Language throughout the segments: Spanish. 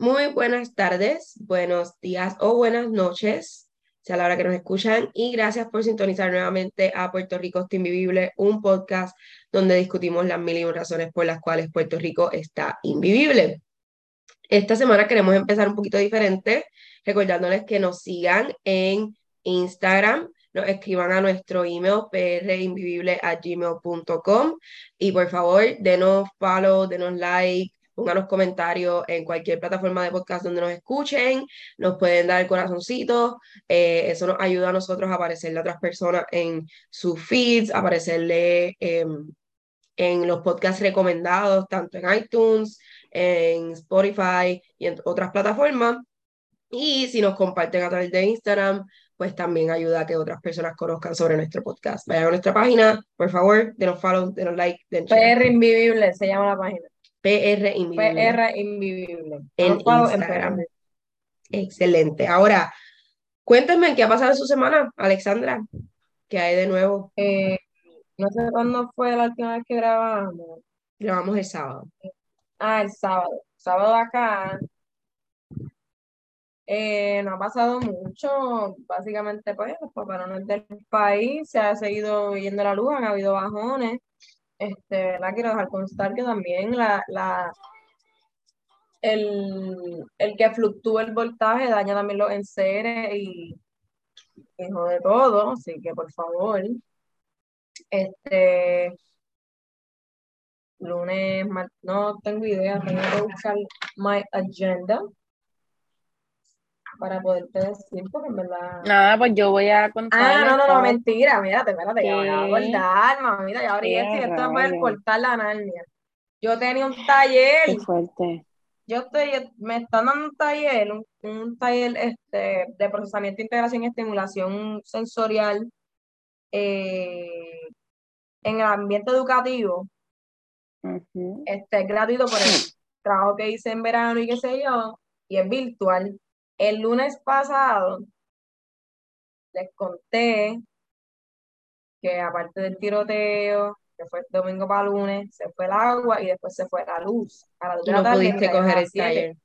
Muy buenas tardes, buenos días o buenas noches, sea la hora que nos escuchan, y gracias por sintonizar nuevamente a Puerto Rico está invivible, un podcast donde discutimos las mil y un razones por las cuales Puerto Rico está invivible. Esta semana queremos empezar un poquito diferente, recordándoles que nos sigan en Instagram, nos escriban a nuestro email gmail.com y por favor denos follow, denos like, los comentarios en cualquier plataforma de podcast donde nos escuchen, nos pueden dar el corazoncito, eh, eso nos ayuda a nosotros a aparecerle a otras personas en sus feeds, aparecerle em, en los podcasts recomendados, tanto en iTunes, en Spotify y en otras plataformas. Y si nos comparten a través de Instagram, pues también ayuda a que otras personas conozcan sobre nuestro podcast. Vayan a nuestra página, por favor, denos follow, denos like, denos PR Invivible se llama la página. PR Invivible. PR Invivible. En Instagram. Excelente. Ahora, cuéntenme qué ha pasado en su semana, Alexandra. ¿Qué hay de nuevo? Eh, no sé cuándo fue la última vez que grabamos. Grabamos el sábado. Ah, el sábado. Sábado acá. Eh, no ha pasado mucho, básicamente pues los paparones del país se ha seguido yendo la luz, han habido bajones, este, la quiero dejar constar que también la, la, el, el que fluctúa el voltaje daña también los enseres y, hijo de todo, así que por favor, este lunes, no tengo idea, tengo que buscar my agenda para poderte decir, porque en verdad. Nada, pues yo voy a contar. Ah, no, no, no, mentira, mírate, espérate, ya voy a acordar, mamita, ya abrí esto y esto va a cortar la narnia. Yo tenía un taller. Qué fuerte. Yo estoy, me están dando un taller, un, taller este, de procesamiento, integración y estimulación sensorial eh, en el ambiente educativo. Este, es gratuito por el trabajo que hice en verano y qué sé yo, y es virtual. El lunes pasado les conté que aparte del tiroteo, que fue domingo para lunes, se fue el agua y después se fue la luz. A no pudiste coger el taller.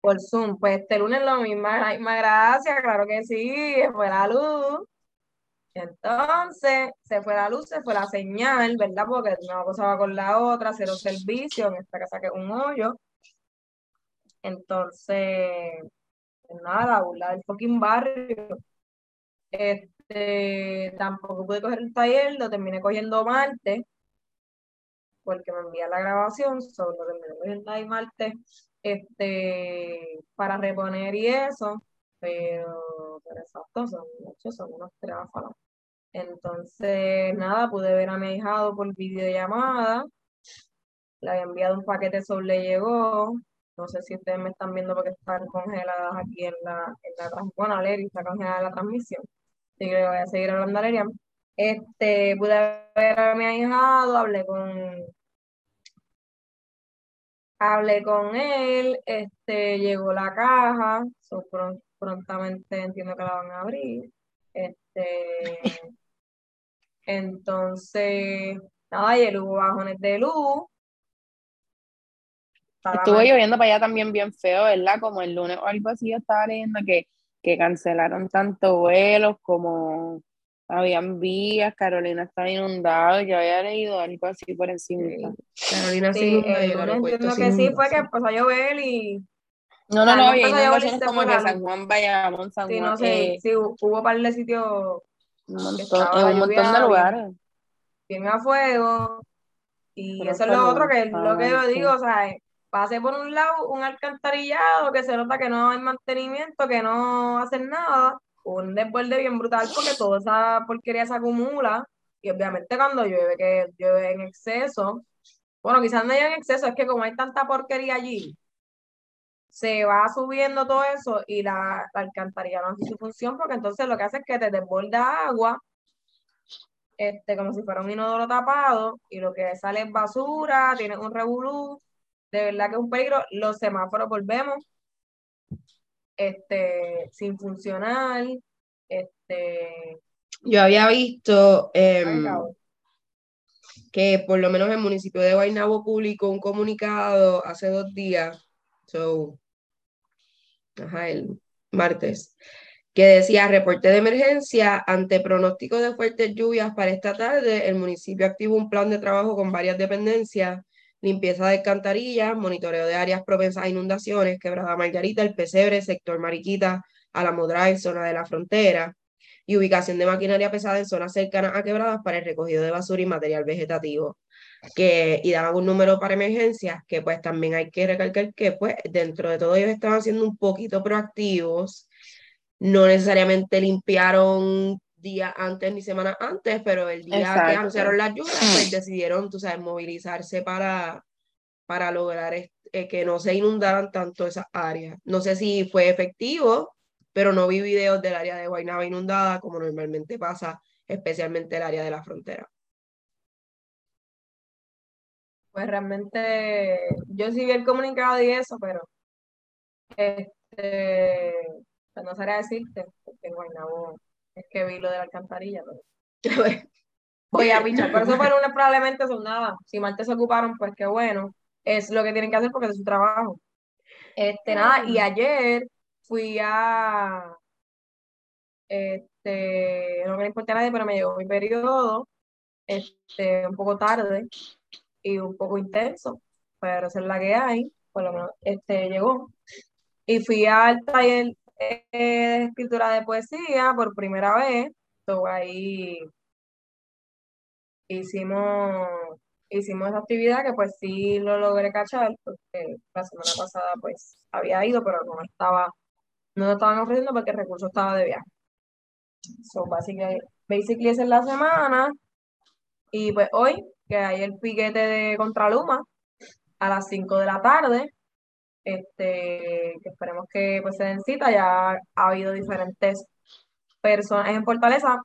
Por Zoom. Pues este lunes lo mismo, la misma gracia, claro que sí, fue la luz. Entonces, se fue la luz, se fue la señal, ¿verdad? Porque una cosa va con la otra, cero servicio, en esta casa que es un hoyo. Entonces, nada, la burla del fucking barrio. Este, tampoco pude coger el taller, lo terminé cogiendo martes, porque me envía la grabación, solo lo terminé cogiendo ahí martes, este, para reponer y eso, pero, pero exacto, son, son unos tráfalos. Entonces, nada, pude ver a mi hijado por videollamada, le había enviado un paquete, sobre le llegó, no sé si ustedes me están viendo porque están congeladas aquí en la, en la. Bueno, está congelada la transmisión. Así que voy a seguir hablando a Leria. Este, pude ver a mi ahijado, hablé con hablé con él, este, llegó la caja, prontamente entiendo que la van a abrir. Este, entonces, nada, ayer hubo bajones de luz, Estuvo lloviendo para allá también bien feo, ¿verdad? Como el lunes o algo así, yo estaba leyendo que, que cancelaron tanto vuelos como habían vías, Carolina estaba inundado, yo había leído algo así por encima. Carolina sí, el lunes entiendo que sí, fue que empezó a llover y... No, no, no, había inundaciones como que San Juan, Bayamón, San Juan. Sí, no sé, sí, hubo un par de sitios... Un montón, en un montón de lugares. Bien, a fuego. Y eso es lo otro que lo que yo digo, o sea, pase por un lado un alcantarillado que se nota que no hay mantenimiento, que no hacen nada, un desborde bien brutal porque toda esa porquería se acumula y obviamente cuando llueve, que llueve en exceso, bueno, quizás no haya en exceso, es que como hay tanta porquería allí, se va subiendo todo eso y la, alcantarilla no hace su función porque entonces lo que hace es que te desborda agua, este, como si fuera un inodoro tapado y lo que sale es basura, tiene un revolú de verdad que es un peligro. Los semáforos volvemos este, sin funcionar. Este, Yo había visto em, que por lo menos el municipio de Guaynabo publicó un comunicado hace dos días. So, ajá, el martes, que decía reporte de emergencia ante pronóstico de fuertes lluvias para esta tarde. El municipio activó un plan de trabajo con varias dependencias, limpieza de alcantarillas, monitoreo de áreas propensas a inundaciones, quebrada Margarita, el Pesebre, sector Mariquita, Alamo Drive, zona de la frontera, y ubicación de maquinaria pesada en zonas cercanas a quebradas para el recogido de basura y material vegetativo. Que, y daban un número para emergencias, que pues también hay que recalcar que pues dentro de todo ellos estaban siendo un poquito proactivos no necesariamente limpiaron día antes ni semana antes, pero el día que anunciaron las lluvias, pues decidieron, tú sabes, movilizarse para, para lograr eh, que no se inundaran tanto esas áreas. No sé si fue efectivo, pero no vi videos del área de Guaynaba inundada, como normalmente pasa, especialmente el área de la frontera. Pues realmente, yo sí vi el comunicado y eso, pero este, pues no sabría decirte, porque en Guaynabo es que vi lo de la alcantarilla, pero voy a pichar. Por eso pero probablemente son nada. Si martes se ocuparon, pues qué bueno. Es lo que tienen que hacer porque es su trabajo. Este, nada, y ayer fui a este, no me importa a nadie, pero me llegó mi periodo, este, un poco tarde y un poco intenso, pero esa es la que hay, por lo menos este, llegó. Y fui al taller eh, de escritura de poesía por primera vez. ahí hicimos, hicimos esa actividad que pues sí lo logré cachar, porque la semana pasada pues había ido, pero no estaba, no lo estaban ofreciendo porque el recurso estaba de viaje. So, basically, basically esa es la semana. Y pues hoy, que hay el piquete de Contraluma a las 5 de la tarde, este, que esperemos que pues, se den cita, ya ha habido diferentes personas en Fortaleza,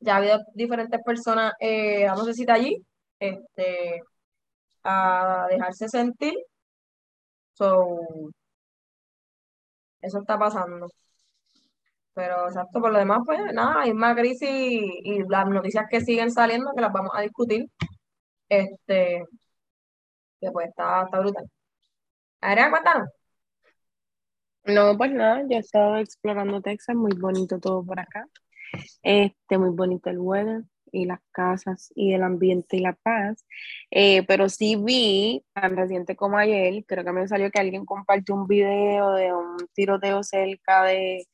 ya ha habido diferentes personas eh, dándose cita allí, este, a dejarse sentir. So, eso está pasando. Pero exacto, por lo demás, pues nada, hay más crisis y, las noticias que siguen saliendo, que las vamos a discutir, este, que pues está, está brutal. Adrián, cuéntanos. No, pues nada, ya he estado explorando Texas, muy bonito todo por acá. Este, muy bonito el weather y las casas y el ambiente y la paz. Eh, pero sí vi, tan reciente como ayer, creo que me salió que alguien compartió un video de un tiroteo cerca de,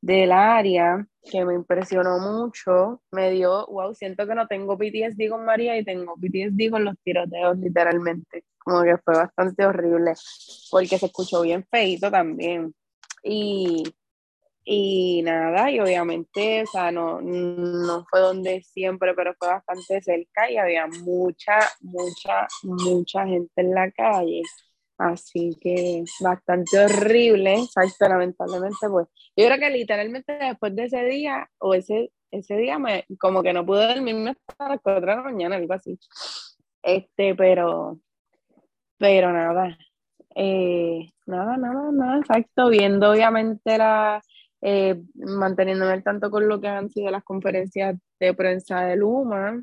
del área que me impresionó mucho. Me dio, wow, siento que no tengo PTSD con María y tengo PTSD con los tiroteos, literalmente como que fue bastante horrible, porque se escuchó bien feito también. Y, y nada, y obviamente, o sea, no, no fue donde siempre, pero fue bastante cerca y había mucha, mucha, mucha gente en la calle. Así que bastante horrible, exacto, lamentablemente, pues. Yo creo que literalmente después de ese día, o ese, ese día, me, como que no pude dormirme hasta las 4 de la mañana, algo así. Este, pero, pero nada, eh, nada, nada, nada, exacto, viendo obviamente la, eh, manteniéndome al tanto con lo que han sido las conferencias de prensa de Luma,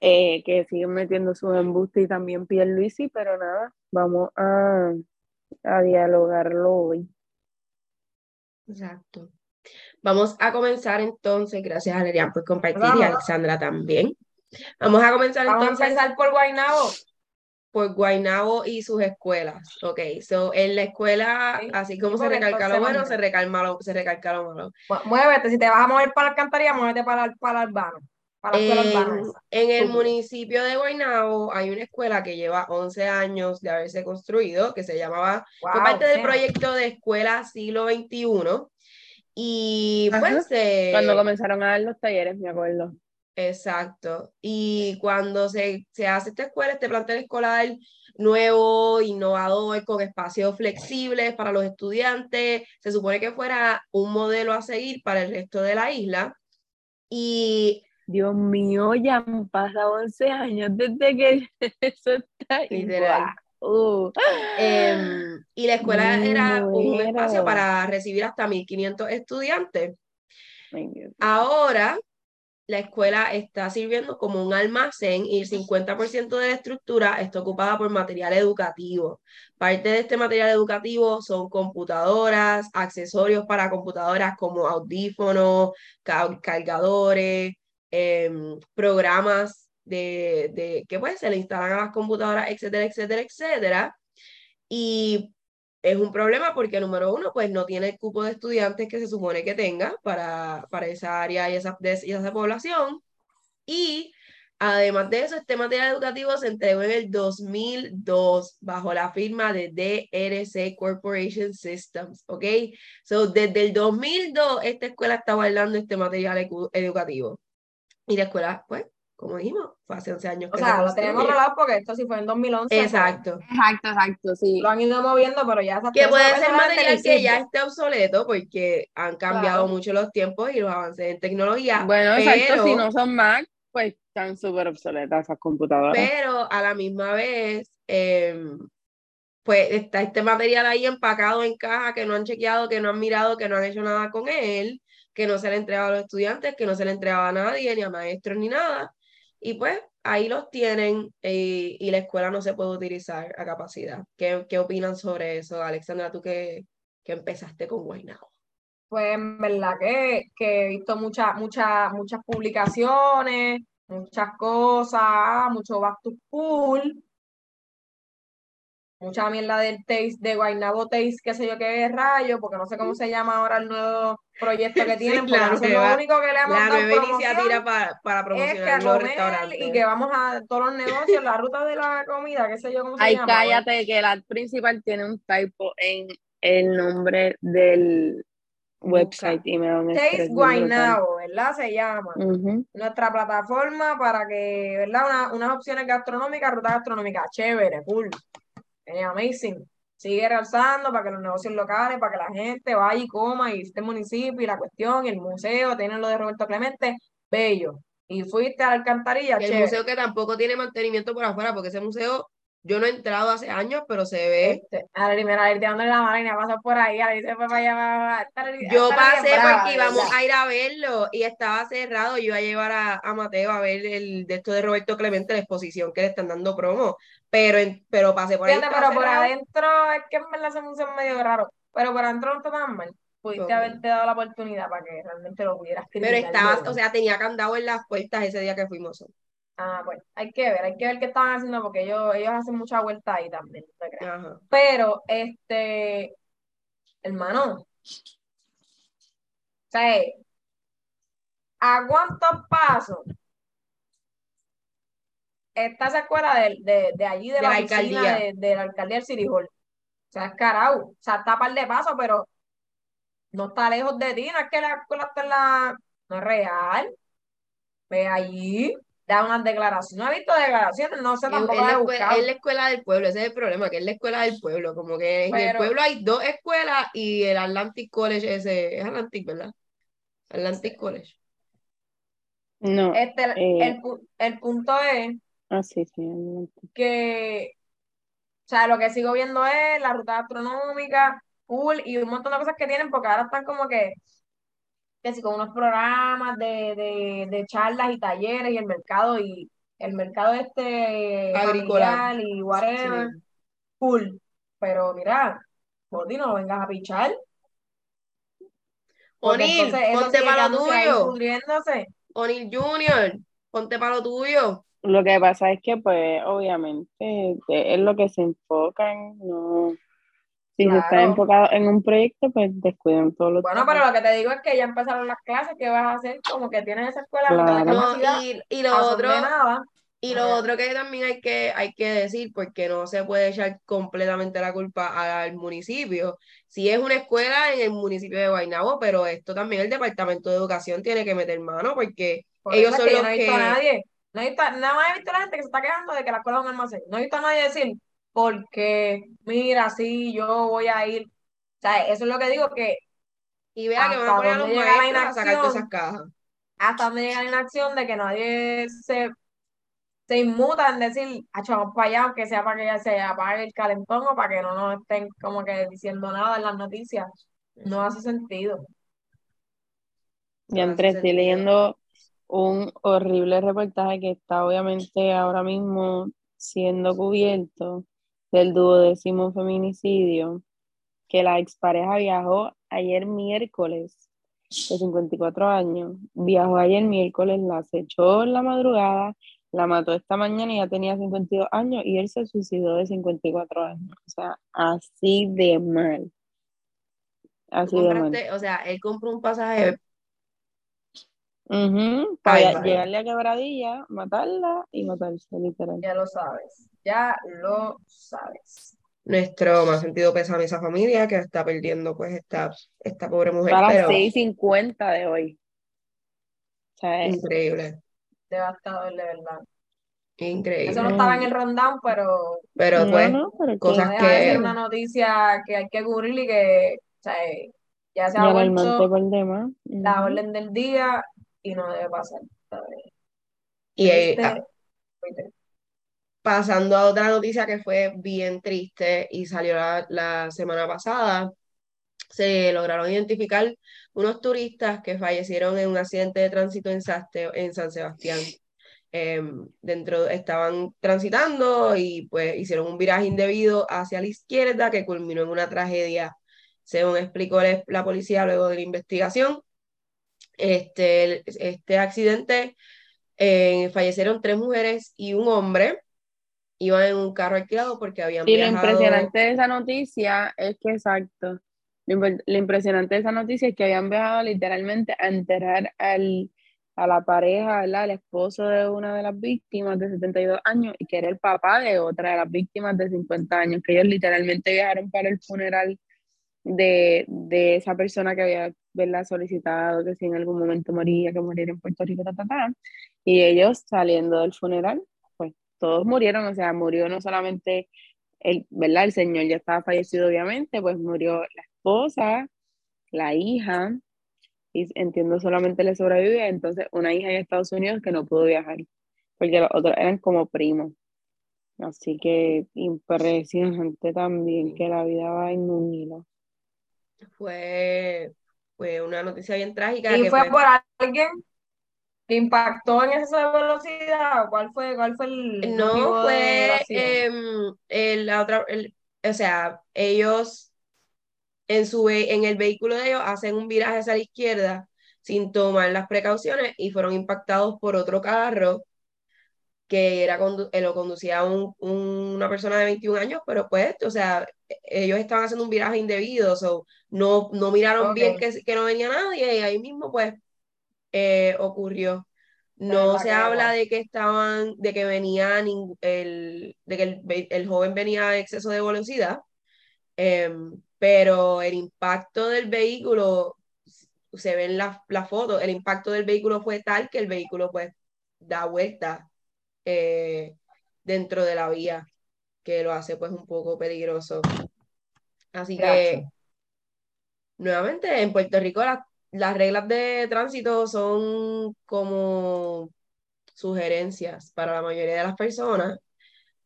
eh, que siguen metiendo sus embustes y también Pierluisi, pero nada, vamos a, a dialogarlo hoy. Exacto. Vamos a comenzar entonces, gracias a Lerian por compartir y a Alexandra también. Vamos a comenzar entonces. a empezar por Guaynabo por Guaynabo y sus escuelas. Ok, so en la escuela, así como se recalca lo bueno, se recalca lo, se recalca lo malo. Muévete, si te vas a mover para la alcantarilla, muévete para, para el urbano. Para en, en el municipio de Guaynabo hay una escuela que lleva 11 años de haberse construido, que se llamaba, fue parte del proyecto de Escuela Siglo XXI. Y pues... Cuando comenzaron a dar los talleres, me acuerdo. Exacto. Y cuando se, se, hace esta escuela, este plantel escolar nuevo, innovador, con espacios flexibles para los estudiantes, se supone que fuera un modelo a seguir para el resto de la isla. Y Dios mío, ya han pasado 11 años desde que eso está literal. Em, y la escuela era un espacio para recibir hasta 1500 estudiantes. Ahora la escuela está sirviendo como un almacén y el 50% de la estructura está ocupada por material educativo. Parte de este material educativo son computadoras, accesorios para computadoras como audífonos, cargadores, em, programas de, de, que pues se le instalan a las computadoras, etcétera, etcétera, etcétera. Y es un problema porque, número uno, pues no tiene el cupo de estudiantes que se supone que tenga para, para esa área y esa, y esa población. Y además de eso, este material educativo se entregó en el 2002 bajo la firma de DRC Corporation Systems, ¿ok? So, desde el 2002, esta escuela está guardando este material educativo. Y la escuela, pues, como dijimos, fue hace 11 años. O sea, lo tenemos rolado porque esto sí fue en 2011. Pues. Exacto. Exacto, exacto, sí. Lo han ido moviendo, pero ya Que puede ser material que ya esté obsoleto porque han cambiado mucho los tiempos y los avances en tecnología. Bueno, exacto, si no son Mac, pues están súper obsoletas esas computadoras. Pero a la misma vez, em, pues está este material ahí empacado en caja que no han chequeado, que no han mirado, que no han hecho nada con él, que no se le entregado a los estudiantes, que no se le entregaba a nadie, ni a maestros, ni nada y pues ahí los tienen eh, y la escuela no se puede utilizar a capacidad. ¿Qué, qué opinan sobre eso, Alexandra, tú que, que empezaste con Guaynabo? Pues en verdad que, que he visto muchas muchas muchas publicaciones, muchas cosas, mucho back to school, mucha mierda del taste, de Guaynabo Taste, qué sé yo qué rayo, porque no sé cómo se llama ahora el nuevo proyecto que tienen, claro, porque lo único que le hemos la nueva iniciativa para, para promocionar los restaurantes. Y que vamos a todos los negocios, la ruta de la comida, qué sé yo cómo se llama. Ay, cállate, que la principal tiene un typo en el nombre del website y me Taste Guaynabo, ¿verdad? Se llama. Nuestra plataforma para que, ¿verdad? Una, unas opciones gastronómicas, ruta gastronómica, chévere, cool amazing. Sigue realzando para que los negocios locales, para que la gente vaya y coma y este municipio y la cuestión, y el museo, tienen lo de Roberto Clemente, bello. Y fuiste a la alcantarilla. El museo que tampoco tiene mantenimiento por afuera, porque ese museo yo no he entrado hace años, pero se ve. Este, a ver, mira, ir dándole la mano y pasó por ahí, a se fue para allá. yo pasé porque íbamos a ir a verlo y estaba cerrado. Yo iba a llevar a, a, Mateo a ver el de esto de Roberto Clemente, la exposición que le están dando promo. Pero, pero pasé por ahí. pero por adentro es que en verdad ese museo es medio raro. Pero por adentro no está tan mal. Pudiste haberte dado la oportunidad para que realmente lo pudieras Pero estaba, o sea, tenía candado en las puertas ese día que fuimos. Ah, pues hay que ver, hay que ver qué estaban haciendo porque ellos, ellos hacen mucha vuelta ahí también, Pero, este, hermano, o sea, ¿a cuántos pasos está esa escuela de, de, allí, de, la, alcaldía, de, la alcaldía del City Hall? O sea, es carau, o sea, está a par de pasos, pero no está lejos de ti, no es que la escuela está en la, no es real, ve allí da unas declaraciones. No he visto declaraciones, no sé tampoco. Es, la, escuela, es la escuela del pueblo, ese es el problema, que es la escuela del pueblo. Como que en el pueblo hay dos escuelas y el Atlantic College ese, es Atlantic, ¿verdad? Atlantic College. No. Este, eh, el, punto es ah, sí, sí, que, o sea, lo que sigo viendo es la ruta astronómica, cool, y un montón de cosas que tienen, porque ahora están como que que si con unos programas de, de, charlas y talleres y el mercado y el mercado este agrícola y whatever, cool. Pero mira, Boti, no vengas a pichar. Onil, ponte para lo tuyo. Onil Junior, ponte para lo tuyo. Lo que pasa es que, pues, obviamente, es lo que se enfocan, no si se está enfocado en un proyecto, pues descuidan todos los Bueno, pero lo que te digo es que ya empezaron las clases, ¿qué vas a hacer? Como que tienes esa escuela no, y, y, lo otro y lo otro que también hay que, hay que decir, porque no se puede echar completamente la culpa al municipio. Si es una escuela en el municipio de Guaynabo, pero esto también el Departamento de Educación tiene que meter mano, porque ellos son los no a nadie. No he visto, nada más he visto a la gente que se está quejando de que la escuela es un almacén. No he visto a nadie decir, porque, mira, sí, yo voy a ir. O sea, eso es lo que digo que. Y vea que van a poner a los maestros a sacar todas esas cajas. Hasta donde llega la inacción de que nadie se, se inmuta en decir, vamos para allá, aunque sea para que se apague el calentón o para que no nos estén como que diciendo nada en las noticias. No hace sentido. Y entre estoy leyendo un horrible reportaje que está obviamente ahora mismo siendo cubierto del duodécimo feminicidio, que la expareja viajó ayer miércoles de 54 años, viajó ayer miércoles, la acechó en la madrugada, la mató esta mañana y ya tenía 52 años y él se suicidó de 54 años. O sea, así de mal. Así de mal. O sea, él compró un pasaje. Para llegarle a quebradilla, matarla y matarse, literal. Ya lo sabes, ya lo sabes. Nuestro más sentido pésame a esa familia que está perdiendo pues esta, esta pobre mujer. Para las 6.50 de hoy. Increíble devastador, de verdad. Increíble. Eso no estaba en el rundown, pero. Pero pues, cosas que. Es una noticia que hay que cubrir y que, o sea, ya se ha vuelto la orden del día y no debe pasar. Y este, ah, pasando a otra noticia que fue bien triste y salió la, la semana pasada, se lograron identificar unos turistas que fallecieron en un accidente de tránsito en, en San Sebastián. Em, dentro estaban transitando y pues hicieron un viraje indebido hacia la izquierda que culminó en una tragedia, según explicó la policía luego de la investigación. Este, este accidente eh, fallecieron tres mujeres y un hombre. Iban en un carro alquilado porque habían y lo impresionante de esa noticia es que, exacto, lo, impresionante de esa noticia es que habían viajado literalmente a enterrar al, a la pareja, ¿verdad? al esposo de una de las víctimas de 72 años y que era el papá de otra de las víctimas de 50 años, que ellos literalmente viajaron para el funeral de, de esa persona que había ¿verdad? solicitado que si en algún momento moría, que muriera en Puerto Rico, ta, ta, ta. y ellos saliendo del funeral, pues todos murieron, o sea, murió no solamente el, ¿verdad? El señor ya estaba fallecido, obviamente, pues murió la esposa, la hija, y entiendo solamente le sobrevive, entonces una hija en Estados Unidos que no pudo viajar, porque los otros eran como primos. Así que impresionante también que la vida va en un hilo. Fue, fue una noticia bien trágica. ¿Y fue, por alguien que impactó en esa velocidad? ¿Cuál fue, cuál fue el No, fue em, el, la otra, el, o sea, ellos en, su, en el vehículo de ellos hacen un viraje hacia la izquierda sin tomar las precauciones y fueron impactados por otro carro que era eh, lo conducía un, una persona de 21 años, pero pues, o sea, ellos estaban haciendo un viraje indebido, so, no, no miraron bien que, que, no venía nadie y ahí mismo pues eh, ocurrió. No se habla de que estaban, de que venían, el, de que el, el joven venía a exceso de velocidad, em, pero el impacto del vehículo, se ve en la, la foto, el impacto del vehículo fue tal que el vehículo pues da vuelta eh, dentro de la vía, que lo hace pues un poco peligroso. Así que, nuevamente, en Puerto Rico las reglas de tránsito son como sugerencias para la mayoría de las personas,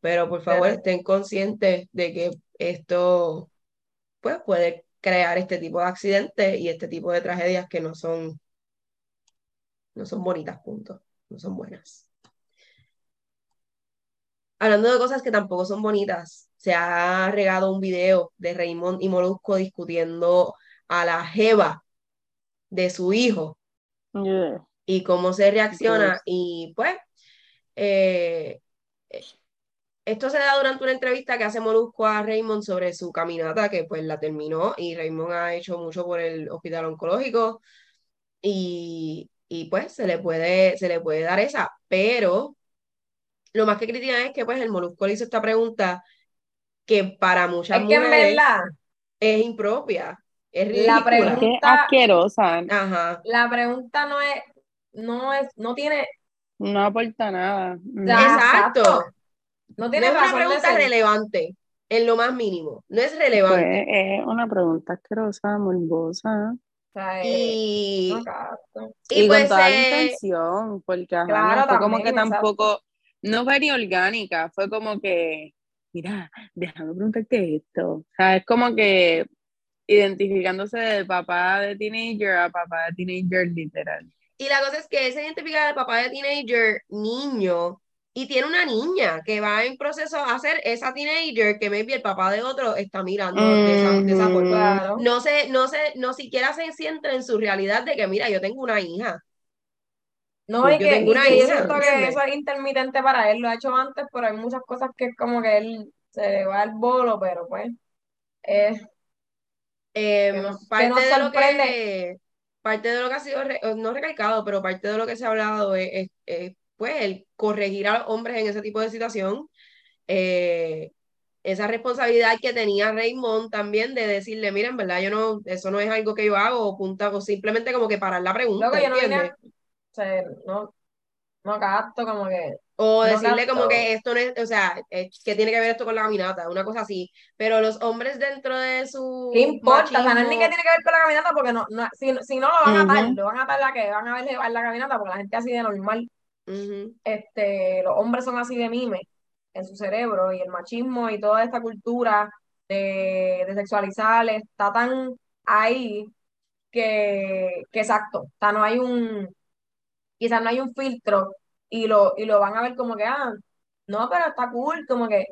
pero por favor estén conscientes de que esto pues puede crear este tipo de accidentes y este tipo de tragedias que no son, no son bonitas, punto, no son buenas. Hablando de cosas que tampoco son bonitas, se ha regado un video de Raymond y Molusco discutiendo a la jeva de su hijo. Y cómo se reacciona. Y pues eh, esto se da durante una entrevista que hace Molusco a Raymond sobre su caminata, que pues la terminó. Y Raymond ha hecho mucho por el hospital oncológico. Y, y pues se le, puede, se le puede dar esa, pero lo más que critican es que pues el Molusco le hizo esta pregunta que para muchas es mujeres es impropia, es ridícula. La pregunta, es asquerosa. Ajá. La pregunta no es, no es, no tiene... No aporta nada. exacto. No tiene es una pregunta relevante, en lo más mínimo. No es relevante. Pues, es una pregunta asquerosa, morbosa. Y, y, pues, con toda la intención, porque claro, fue como que tampoco, no fue ni orgánica, fue como que, mira, déjame preguntarte esto. O sea, es como que identificándose de papá de teenager a papá de teenager literal. Y la cosa es que él se identifica el papá de teenager, niño, y tiene una niña que va en proceso a ser esa teenager que maybe el papá de otro está mirando de esa, de esa forma. No sé, no sé, no siquiera se siente en su realidad de que, mira, yo tengo una hija. No, y que, y que yo siento que eso es intermitente para él, lo ha hecho antes, pero hay muchas cosas que es como que él se le va al bolo, pero pues eh, parte de lo que parte de lo que ha sido no recalcado, pero parte de lo que se ha hablado es, pues el corregir a los hombres en ese tipo de situación. Eh, esa responsabilidad que tenía Raymond también de decirle, miren, verdad, yo no, eso no es algo que yo hago, o, punta, o simplemente como que parar la pregunta. Lo que yo no, o sea, no, no capto como que... O decirle como que esto no es, o sea, eh, que tiene que ver esto con la caminata, una cosa así. Pero los hombres dentro de su. ¿Qué importa? O sea, no es ni que tiene que ver con la caminata, porque no, no si, si, no lo van a atar, lo van a atar la que van a ver llevar la caminata, porque la gente así de normal. este, los hombres son así de mime en su cerebro, y el machismo y toda esta cultura de, de sexualizar está tan ahí que, que exacto. O sea, no hay un quizás no hay un filtro y lo, y lo van a ver como que, ah, no, pero está cool, como que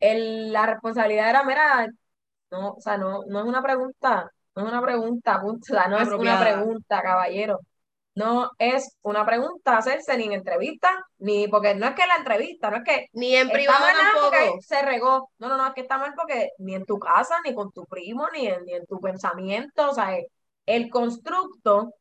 el, la responsabilidad era, mira, no, o sea, no, no es una pregunta, no es una pregunta, punto, o sea, no es una pregunta, caballero. No es una pregunta hacerse ni en entrevista, ni porque no es que la entrevista, no es que ni en privado tampoco se regó. No, no, no, es que está mal porque ni en tu casa, ni con tu primo, ni en, ni en tu pensamiento, o sea, el constructo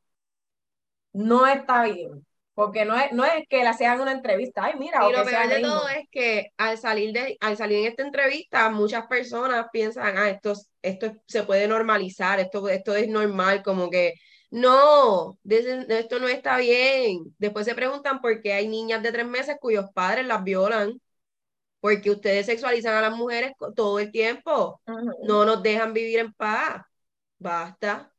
no está bien. Porque no es, no es que la sean una entrevista, ay, mira. Y lo peor de todo es que al salir, de, al salir en esta entrevista, muchas personas piensan, ah, esto, esto se puede normalizar, esto, esto es normal, como que no, esto no está bien. Después se preguntan por qué hay niñas de tres meses cuyos padres las violan, porque ustedes sexualizan a las mujeres todo el tiempo, no nos dejan vivir en paz. Basta,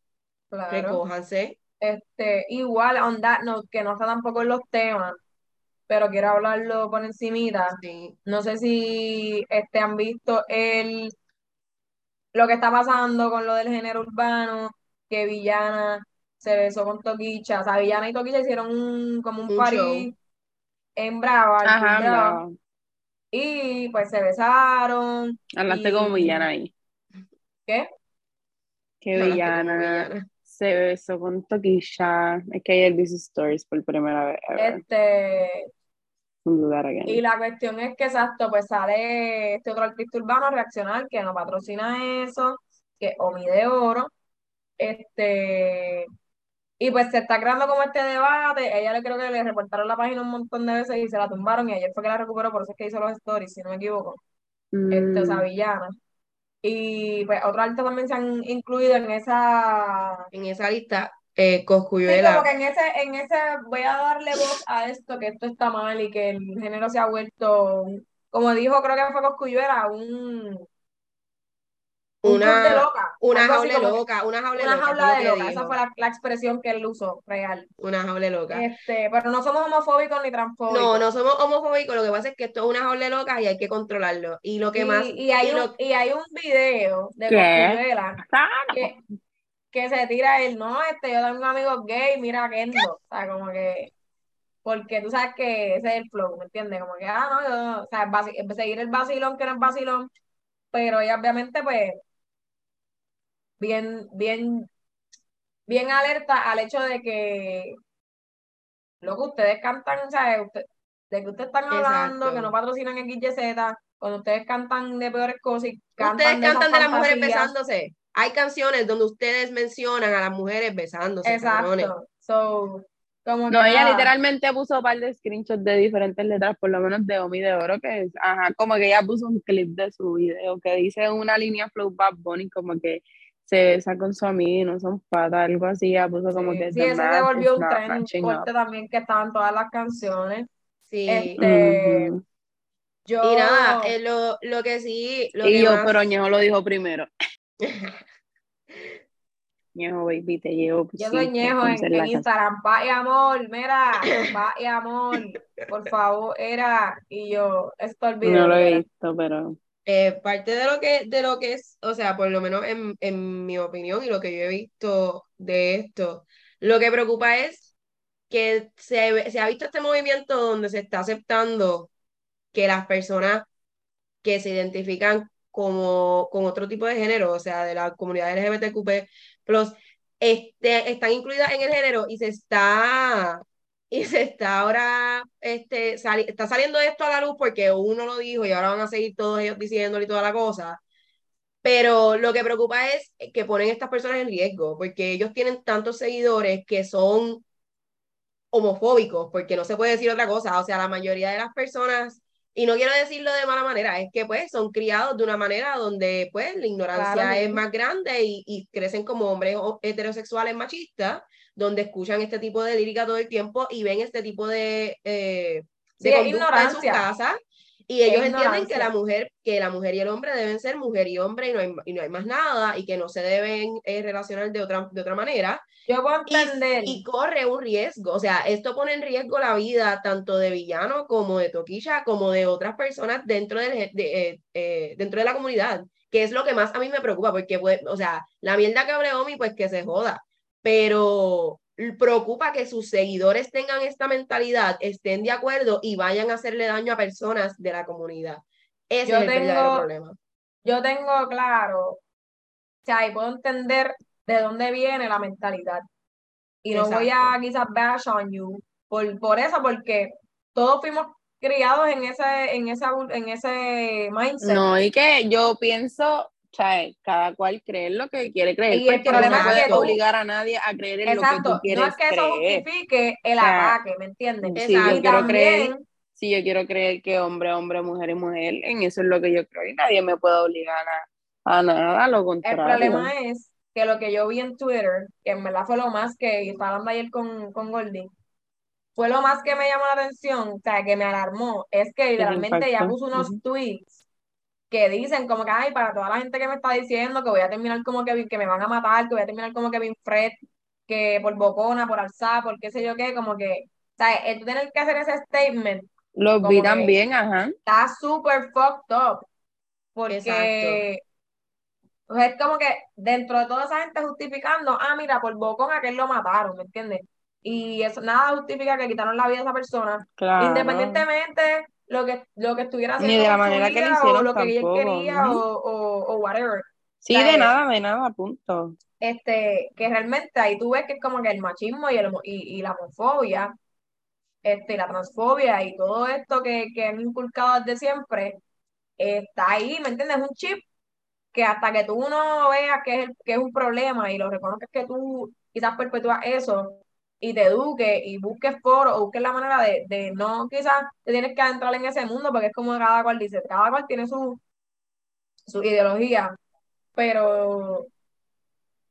recójanse. Este, igual, onda, no, que no está tampoco en los temas, pero quiero hablarlo por encimita. No sé si este, han visto el, lo que está pasando con lo del género urbano, que Villana se besó con Toquicha. O sea, Villana y Toquicha hicieron un, como un, party en Brava, Y pues se besaron. Hablaste como Villana ahí. ¿Qué? Que Villana se besó con Toquilla. Es que ayer dice stories por primera vez. Este. Y la cuestión es que, exacto, pues sale este otro artista urbano reaccional que no patrocina eso, que Omi de Oro. Este. Y pues se está creando como este debate. Ella le creo que le reportaron la página un montón de veces y se la tumbaron. Y ayer fue que la recuperó, por eso es que hizo los stories, si no me equivoco. Este, o sea, mm. villana. Y pues otros artistas también se han incluido en esa, en esa lista. Eh, Coscuyuela. Sí, como que en ese, en ese voy a darle voz a esto, que esto está mal y que el género se ha vuelto, como dijo, creo que fue Coscuyuela, un una, loca, una jaula loca, una jaula una Jaula de loca, esa fue la, expresión que él usó, real. Una jaula loca. Este, pero no somos homofóbicos ni transfóbicos. No, no somos homofóbicos, lo que pasa es que esto es una jaula loca y hay que controlarlo. Y lo que más... Y hay, un, y hay un video de Coscuyuela que, que se tira él, no, este, yo tengo un amigo gay, mira Kendo, o sea, como que... Porque tú sabes que ese es el flow, ¿me entiendes? Como que, ah, no, yo, o sea, seguir el vacilón que no es vacilón, pero ella obviamente, pues, bien, bien, bien alerta al hecho de que lo que ustedes cantan, ¿sabes? Usted, de que ustedes están hablando, que no patrocinan XYZ, cuando ustedes cantan de peores cosas y cantan Ustedes de cantan de las mujeres besándose. Hay canciones donde ustedes mencionan a las mujeres besándose. Exacto. So, como no, ella literalmente puso un par de screenshots de diferentes letras, por lo menos de Omi de Oro, que es, ajá, como que ella puso un clip de su video que dice una línea Flow Bad Bunny, como que se besa con su amigo, no son patas, algo así, ya puso como que... Sí, eso se volvió un tren fuerte también que estaban todas las canciones. Sí. Este, yo... Y nada, eh, lo, lo, que sí... Lo y que yo, pero Ñejo lo dijo primero. Ñejo, baby, te llevo. Yo soy Ñejo en, en Instagram, pa y amor, mira, pa y amor, por favor, era, y yo, esto olvidé. No lo he visto, pero... Eh, parte de lo que, de lo que es, o sea, por lo menos en, mi opinión y lo que yo he visto de esto, lo que preocupa es que se, se ha visto este movimiento donde se está aceptando que las personas que se identifican como con otro tipo de género, o sea, de la comunidad LGBTQ+, este, están incluidas en el género y se está y se está ahora este, está saliendo esto a la luz porque uno lo dijo y ahora van a seguir todos ellos diciéndole y toda la cosa. Pero lo que preocupa es que ponen a estas personas en riesgo, porque ellos tienen tantos seguidores que son homofóbicos, porque no se puede decir otra cosa. O sea, la mayoría de las personas y no quiero decirlo de mala manera, es que pues son criados de una manera donde pues la ignorancia es más grande y, y, crecen como hombres heterosexuales machistas, donde escuchan este tipo de lírica todo el tiempo y ven este tipo de, eh, de conducta en sus casas. Y ellos entienden que la mujer, que la mujer y el hombre deben ser mujer y hombre y no hay, y no hay más nada y que no se deben eh, relacionar de otra, de otra manera. Yo puedo entender. Y, corre un riesgo, o sea, esto pone en riesgo la vida tanto de villano como de toquilla, como de otras personas dentro, del, de, eh, eh, dentro de la comunidad, que es lo que más a mí me preocupa, porque, pues, o sea, la mierda que abre Omi, pues que se joda, pero preocupa que sus seguidores tengan esta mentalidad, estén de acuerdo y vayan a hacerle daño a personas de la comunidad. Ese es el verdadero problema. Yo tengo claro, o sea, y puedo entender de dónde viene la mentalidad. Y no voy a quizás bash on you por, por eso, porque todos fuimos criados en ese, en esa, en ese mindset. No, y que yo pienso sea, cada cual cree lo que quiere creer. Y el problema no es que obligar a nadie a creer en lo que tú quieres No es que eso justifique el ataque, ¿me entiendes? Si yo quiero creer, si yo quiero creer que hombre, hombre, mujer y mujer, en eso es lo que yo creo y nadie me puede obligar a, a nada, a lo contrario. El problema es que lo que yo vi en Twitter, que en verdad fue lo más que, estaba hablando ayer con, con Goldie, fue lo más que me llamó la atención, o sea, que me alarmó, es que literalmente ella puso unos tweets que dicen como que, ay, para toda la gente que me está diciendo que voy a terminar como que, que me van a matar, que voy a terminar como Kevin Fred, que por bocona, por alzar, por qué sé yo qué, como que, o sea, el tener que hacer ese statement. Lo vi también, ajá. Está súper fucked up. Porque pues es como que dentro de toda esa gente justificando, ah, mira, por bocón a aquel lo mataron, ¿me entiendes? Y eso nada justifica que quitaron la vida a esa persona. Independientemente lo que, lo que estuviera haciendo. Ni de la manera que le hicieron o lo que él quería o, o, whatever. Sí, de nada, de nada, punto. Este, que realmente ahí tú ves que es como que el machismo y, el, y, y la homofobia, este, la transfobia y todo esto que, que han inculcado desde siempre, está ahí, ¿me entiendes? Es un chip que hasta que tú no veas que es, que es un problema y lo reconozcas que tú quizás perpetúas eso, y te eduque y busques foro o busques la manera de, de no quizás te tienes que adentrar en ese mundo porque es como cada cual dice, cada cual tiene su, su ideología, pero...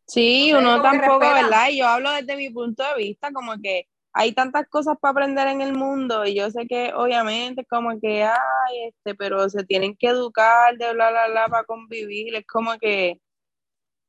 Sí, uno tampoco, ¿verdad? Y yo hablo desde mi punto de vista, como que hay tantas cosas para aprender en el mundo y yo sé que obviamente como que hay, este, pero se tienen que educar de bla, bla, bla para convivir, es como que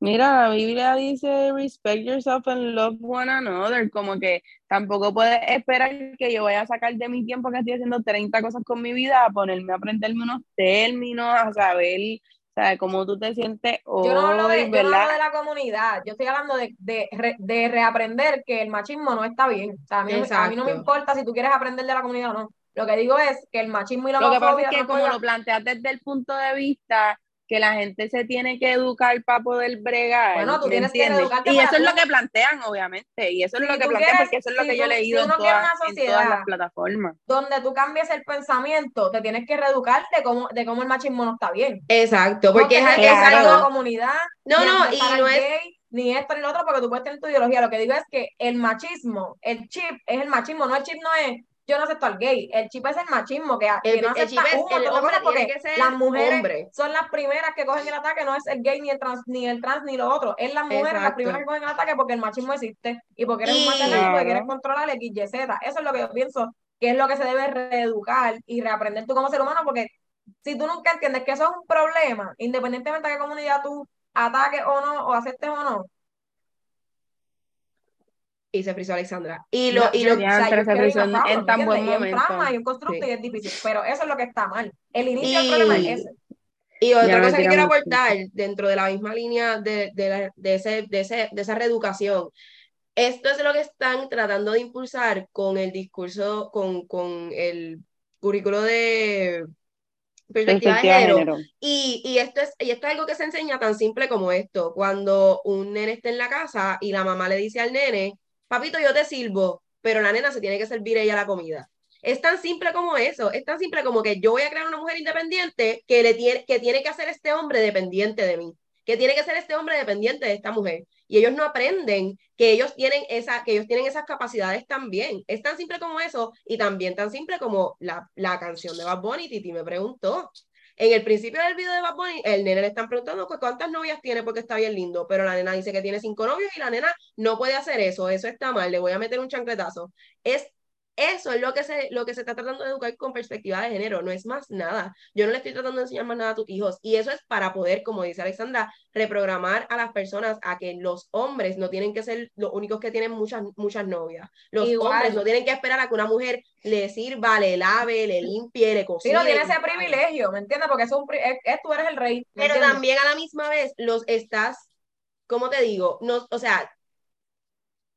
Mira, la Biblia dice respect yourself and love one another, como que tampoco puedes esperar que yo vaya a sacar de mi tiempo que estoy haciendo 30 cosas con mi vida, a ponerme a aprenderme unos términos, a saber, ¿sabes? Cómo tú te sientes hoy, yo no hablo de, de la comunidad, yo estoy hablando de, de, de, reaprender que el machismo no está bien. O sea, a mí, a mí, no me importa si tú quieres aprender de la comunidad o no. Lo que digo es que el machismo y la Lo que pasa es que como lo planteas desde el punto de vista que la gente se tiene que educar para poder bregar. Bueno, tú tienes que educarte. Y eso es lo que plantean, obviamente. Y eso es lo que plantean, porque eso es lo que yo he leído en, todas, las plataformas. Donde tú cambies el pensamiento, te tienes que reeducar de cómo, de cómo el machismo no está bien. Exacto, porque no es, algo la comunidad. No, no, y no es. ni esto ni lo otro, porque tú puedes tener tu ideología. Lo que digo es que el machismo, el chip es el machismo, no el chip no es yo no acepto al gay. El chip es el machismo, que, el, no acepta el hombre porque las mujeres son las primeras que cogen el ataque, no es el gay ni el trans ni el trans ni lo otro, es las mujeres las primeras que cogen el ataque porque el machismo existe y porque eres un matemático y quieres controlar el XYZ. Eso es lo que yo pienso que es lo que se debe reeducar y reaprender tú como ser humano, porque si tú nunca entiendes que eso es un problema, independientemente de qué comunidad tú ataques o no, o aceptes o no, y se frizó Alexandra. Y lo, y lo o sea, se frizó en, en tan buen momento. un trauma y un constructo y es difícil, pero eso es lo que está mal. El inicio del problema es ese. Y otra cosa que quiero aportar dentro de la misma línea de, de, de, ese, de, ese, de esa reeducación Esto es lo que están tratando de impulsar con el discurso, con, con el currículo de perspectiva, de género. Y, y, esto es, y esto es algo que se enseña tan simple como esto. Cuando un nene está en la casa y la mamá le dice al nene, papito, yo te sirvo, pero la nena se tiene que servir ella la comida. Es tan simple como eso, es tan simple como que yo voy a crear una mujer independiente que, le tiene, que tiene que hacer este hombre dependiente de mí, que tiene que ser este hombre dependiente de esta mujer. Y ellos no aprenden que ellos tienen, esa, que ellos tienen esas capacidades también. Es tan simple como eso y también tan simple como la, la canción de Bad Bunny, Titi me preguntó. En el principio del video de Bad el nene le están preguntando cuántas novias tiene porque está bien lindo, pero la nena dice que tiene cinco novios y la nena no puede hacer eso, eso está mal, le voy a meter un chancletazo. Es eso es lo que, se, lo que se está tratando de educar con perspectiva de género, no es más nada. Yo no le estoy tratando de enseñar más nada a tus hijos. Y eso es para poder, como dice Alexandra, reprogramar a las personas a que los hombres no tienen que ser los únicos que tienen muchas, muchas novias. Los hombres no tienen que esperar a que una mujer le sirva, le lave, le limpie, le cocine. Sí, no tiene ese privilegio, ¿me entiendes? Porque eso es, tú eres el rey. Pero también a la misma vez los estás, ¿cómo te digo? No, o sea,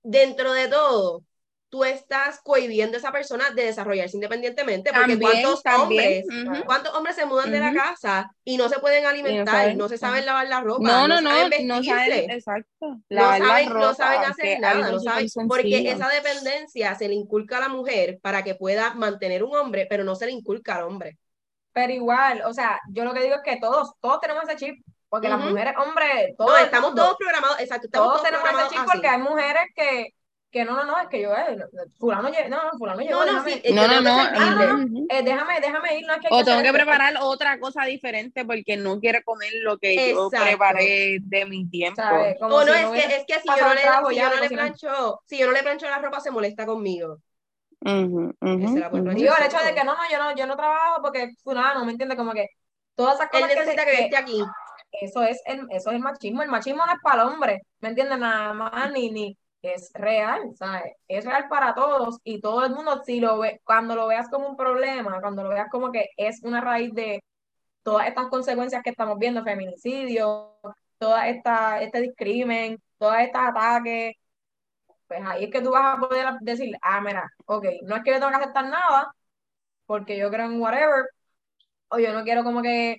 dentro de todo, tú estás cohibiendo a esa persona de desarrollarse independientemente, porque ¿cuántos hombres, cuántos hombres se mudan de la casa y no se pueden alimentar, no, se saben lavar la ropa, no, no, no, saben no saben, exacto, no saben, no saben hacer nada, no saben, porque esa dependencia se le inculca a la mujer para que pueda mantener un hombre, pero no se le inculca al hombre. Pero igual, o sea, yo lo que digo es que todos, todos tenemos ese chip, porque las mujeres, hombres, todos, estamos todos programados, exacto, estamos todos, tenemos ese chip porque hay mujeres que que no, no, no, es que yo, eh, fulano, no, no, fulano llegó, no, no, déjame, sí, no, no, no, ah, eh, déjame, déjame ir, no es que O tengo que preparar otra cosa diferente porque no quiere comer lo que yo preparé de mi tiempo. O no, es, que, es que si yo no, le, si yo no le plancho, si yo no le plancho la ropa, se molesta conmigo. Uh -huh, Digo, el hecho de que no, no, yo no, yo no trabajo porque fulano, ¿me entiendes? Como que todas esas cosas Él necesita que, que esté aquí. Eso es, el, eso es el machismo. El machismo no es para el hombre, ¿me entiendes? Nada más, ni, ni, es real, ¿sabes? Es real para todos y todo el mundo, si lo ve, cuando lo veas como un problema, cuando lo veas como que es una raíz de todas estas consecuencias que estamos viendo, feminicidio, toda esta, este discrimen, todos estos ataques, pues ahí es que tú vas a poder decir, ah, mira, ok, no es que yo tenga que aceptar nada, porque yo creo en whatever, o yo no quiero como que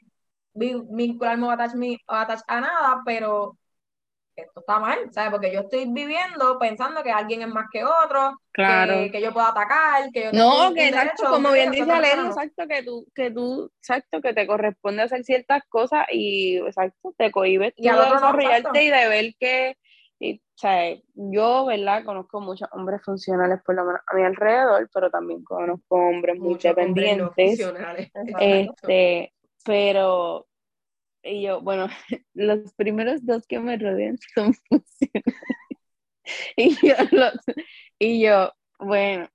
vincularme o attach, o attach a nada, pero esto está mal, ¿sabes? Porque yo estoy viviendo pensando que alguien es más que otro, que, que, yo puedo atacar, que yo No, que exacto, como bien dice Alejo, exacto, que tú, que tú, exacto, que te corresponde hacer ciertas cosas y, exacto, te cohibes tú de desarrollarte y de ver que, y, sea, yo, ¿verdad? Conozco muchos hombres funcionales, por lo menos a mi alrededor, pero también conozco hombres muy dependientes. este, pero y yo, bueno, los primeros dos que me rodean son funcionales. y yo, los, y yo, bueno.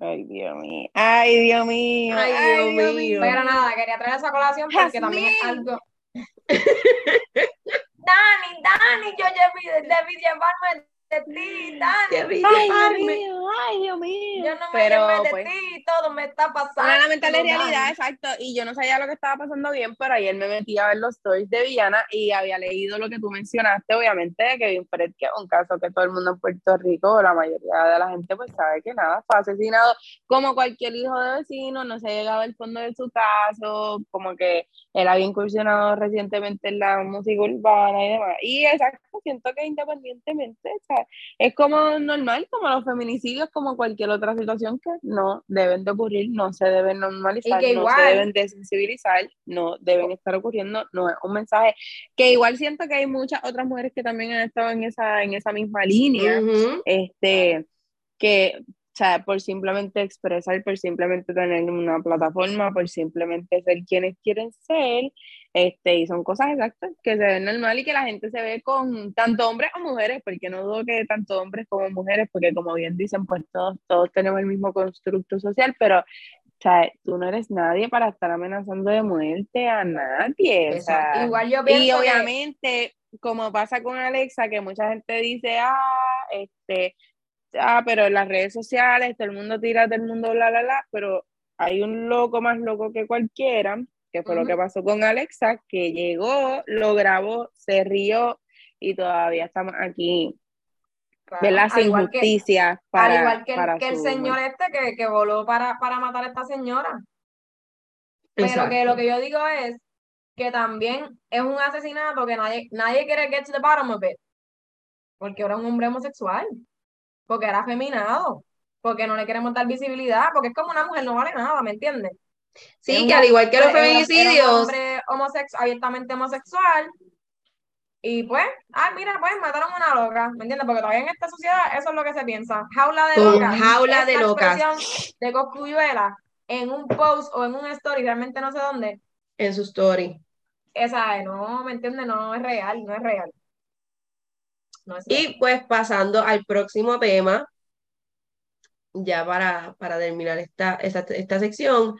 Ay, Dios mío. Ay, Dios mío. Ay, Dios, mío. Pero nada, quería traer esa colación porque también es algo. Dani, Dani, yo debí, debí llevarme de ti, Dani. Ay, Dios mío, ay, Dios mío. Yo no me pero, de pues, ti, todo me está pasando. Una lamentable realidad, exacto. Y yo no sabía lo que estaba pasando bien, pero ayer me metí a ver los stories de Villana y había leído lo que tú mencionaste, obviamente, de Kevin Fred, que es un caso que todo el mundo en Puerto Rico, la mayoría de la gente, pues sabe que nada, fue asesinado como cualquier hijo de vecino, no se ha llegado al fondo de su caso, como que él había incursionado recientemente en la música urbana y demás. Y exacto, siento que independientemente, o sea, es como normal, como los feminicidios, como cualquier otra situación que no deben de ocurrir, no se deben normalizar, no se deben desensibilizar, no deben estar ocurriendo, no es un mensaje. Que igual siento que hay muchas otras mujeres que también han estado en esa, en esa misma línea, este, que o sea, por simplemente expresar, por simplemente tener una plataforma, por simplemente ser quienes quieren ser, este, y son cosas exactas que se ven normal y que la gente se ve con tanto hombres o mujeres, porque no dudo que tanto hombres como mujeres, porque como bien dicen, pues todos, todos tenemos el mismo constructo social, pero o sea, tú no eres nadie para estar amenazando de muerte a nadie. O sea, Igual yo y obviamente, como pasa con Alexa, que mucha gente dice, ah, este, ah, pero en las redes sociales todo el mundo tira del mundo, bla, bla, bla, pero hay un loco más loco que cualquiera que fue lo que pasó con Alexa, que llegó, lo grabó, se rió y todavía estamos aquí de las injusticias para, al igual que, el, que el señor este que, que voló para, para matar a esta señora. Pero que lo que yo digo es que también es un asesinato que nadie, nadie quiere get to the bottom of it. Porque era un hombre homosexual. Porque era afeminado. Porque no le queremos dar visibilidad. Porque es como una mujer, no vale nada, ¿me entiendes? Sí, que al igual que los feminicidios. un hombre abiertamente homosexual. Y pues, ay, mira, pues mataron a una loca, ¿me entiendes? Porque todavía en esta sociedad eso es lo que se piensa. Jaula de locas. Jaula de locas. De coscuyuela en un post o en un story, realmente no sé dónde. En su story. Esa, no, ¿me entiendes? No es real, no es real. Y pues pasando al próximo tema, ya para, para terminar esta, esta, esta sección,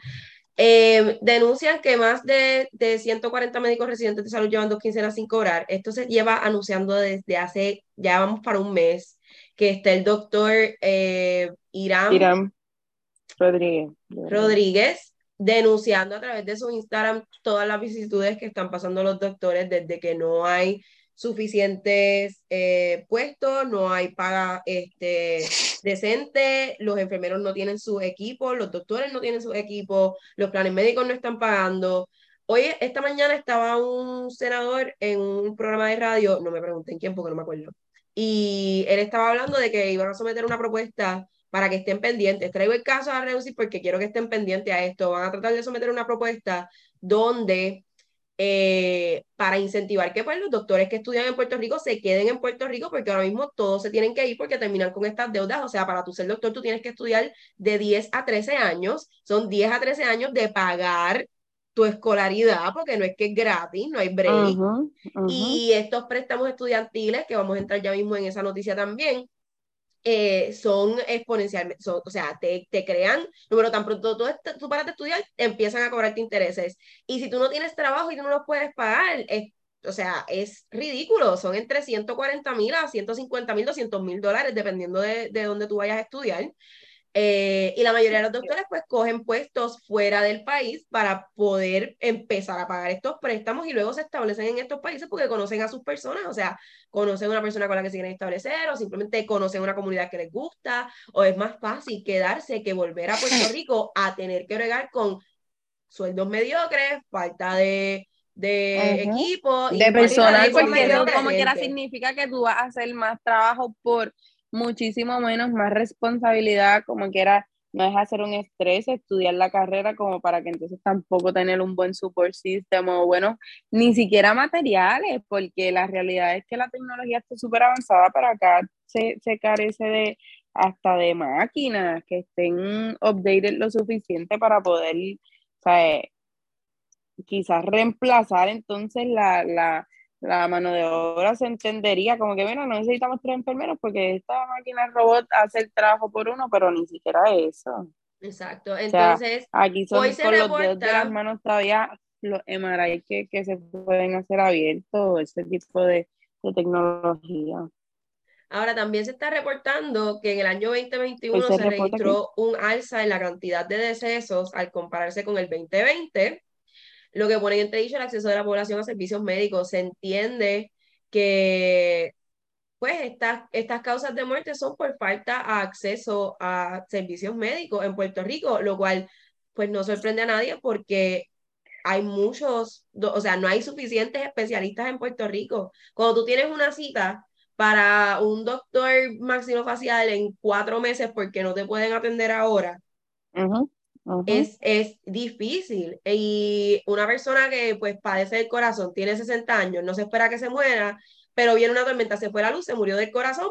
eh, denuncian que más de, de, 140 médicos residentes de salud llevan dos quincenas sin cobrar. Esto se lleva anunciando desde hace, ya vamos para un mes, que está el doctor eh, Irán, Irán Rodríguez. Rodríguez denunciando a través de su Instagram todas las vicisitudes que están pasando los doctores desde que no hay suficientes eh, puestos, no hay paga este, decente, los enfermeros no tienen sus equipos, los doctores no tienen sus equipos, los planes médicos no están pagando. Hoy, esta mañana estaba un senador en un programa de radio, no me pregunten quién porque no me acuerdo, y él estaba hablando de que iban a someter una propuesta para que estén pendientes. Traigo el caso a reducir porque quiero que estén pendientes a esto. Van a tratar de someter una propuesta donde eh, para incentivar que pues, los doctores que estudian en Puerto Rico se queden en Puerto Rico, porque ahora mismo todos se tienen que ir porque terminan con estas deudas. O sea, para tu ser doctor, tú tienes que estudiar de 10 a 13 años. Son 10 a 13 años de pagar tu escolaridad, porque no es que es gratis, no hay break. Y estos préstamos estudiantiles, que vamos a entrar ya mismo en esa noticia también, eh, son exponencialmente, o sea, te, te, crean, número tan pronto tú, tú paras de estudiar, empiezan a cobrarte intereses. Y si tú no tienes trabajo y tú no los puedes pagar, es, o sea, es ridículo, son entre 140 mil a 150 mil, 200 mil dólares, dependiendo de, de dónde tú vayas a estudiar. Eh, y la mayoría de los doctores pues cogen puestos fuera del país para poder empezar a pagar estos préstamos y luego se establecen en estos países porque conocen a sus personas, o sea, conocen a una persona con la que se quieren establecer o simplemente conocen una comunidad que les gusta o es más fácil quedarse que volver a Puerto Rico a tener que bregar con sueldos mediocres, falta de, de equipo. De personal, porque eso como quiera significa que tú vas a hacer más trabajo por muchísimo menos, más responsabilidad, como quiera, no es hacer un estrés, estudiar la carrera como para que entonces tampoco tener un buen support system o bueno, ni siquiera materiales, porque la realidad es que la tecnología está súper avanzada, para acá se, se carece de hasta de máquinas que estén updated lo suficiente para poder, o sea, quizás reemplazar entonces la, la, la mano de obra se entendería como que, bueno, no necesitamos tres enfermeros porque esta máquina robot hace el trabajo por uno, pero ni siquiera eso. Exacto, entonces, aquí son con los dedos de las manos todavía los MRI que, que se pueden hacer abiertos, ese tipo de, de tecnología. Ahora también se está reportando que en el año 2021 se, se registró un alza en la cantidad de decesos al compararse con el 2020 lo que pone entre dicho el acceso de la población a servicios médicos. Se entiende que pues estas, estas causas de muerte son por falta de acceso a servicios médicos en Puerto Rico, lo cual pues no sorprende a nadie porque hay muchos, o sea, no hay suficientes especialistas en Puerto Rico. Cuando tú tienes una cita para un doctor maxilofacial en cuatro meses porque no te pueden atender ahora, es, es difícil. Y una persona que pues padece del corazón, tiene 60 años, no se espera que se muera, pero viene una tormenta, se fue la luz, se murió del corazón.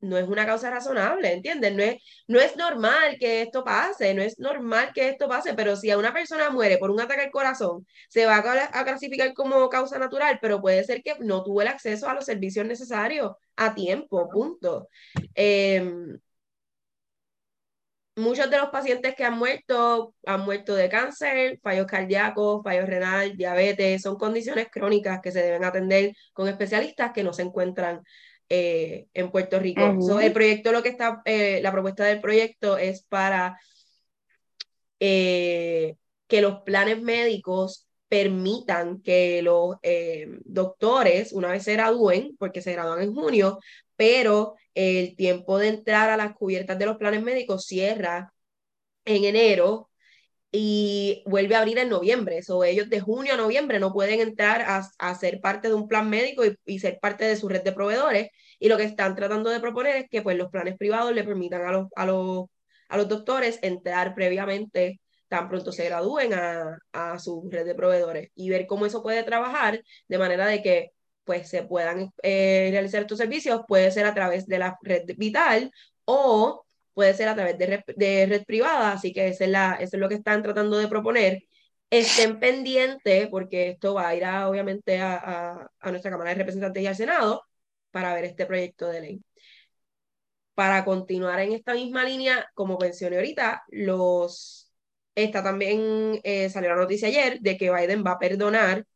No es una causa razonable, ¿entiendes? No es, no es normal que esto pase, no es normal que esto pase, pero si a una persona muere por un ataque al corazón, se va a, a clasificar como causa natural, pero puede ser que no tuvo el acceso a los servicios necesarios a tiempo, punto. Eh, muchos de los pacientes que han muerto han muerto de cáncer, fallos cardíacos, fallos renal, diabetes, son condiciones crónicas que se deben atender con especialistas que no se encuentran eh, en Puerto Rico. el proyecto, lo que está, eh, la propuesta del proyecto es para eh, que los planes médicos permitan que los doctores, una vez se gradúen, porque se gradúan en junio, pero el tiempo de entrar a las cubiertas de los planes médicos cierra en enero y vuelve a abrir en noviembre. So, ellos de junio a noviembre no pueden entrar a, a ser parte de un plan médico y, y, ser parte de su red de proveedores. Y lo que están tratando de proponer es que pues, los planes privados le permitan a los, a los, a los doctores entrar previamente tan pronto se gradúen a, a su red de proveedores y ver cómo eso puede trabajar de manera de que pues se puedan eh, realizar estos servicios, puede ser a través de la red vital o puede ser a través de red, de red privada, así que es la, eso es lo que están tratando de proponer. Estén pendientes, porque esto va a ir a, obviamente a, a, nuestra Cámara de Representantes y al Senado para ver este proyecto de ley. Para continuar en esta misma línea, como mencioné ahorita, los, está también, eh, salió la noticia ayer de que Biden va a perdonar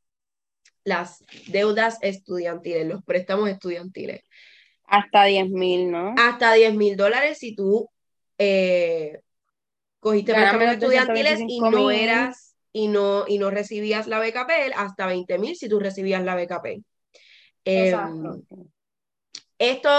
las deudas estudiantiles, los préstamos estudiantiles. Hasta 10 mil, ¿no? Hasta 10 mil dólares si tú eh, cogiste préstamos estudiantiles y no eras y no, y no recibías la beca hasta 20 mil si tú recibías la beca Pell. Eh, esto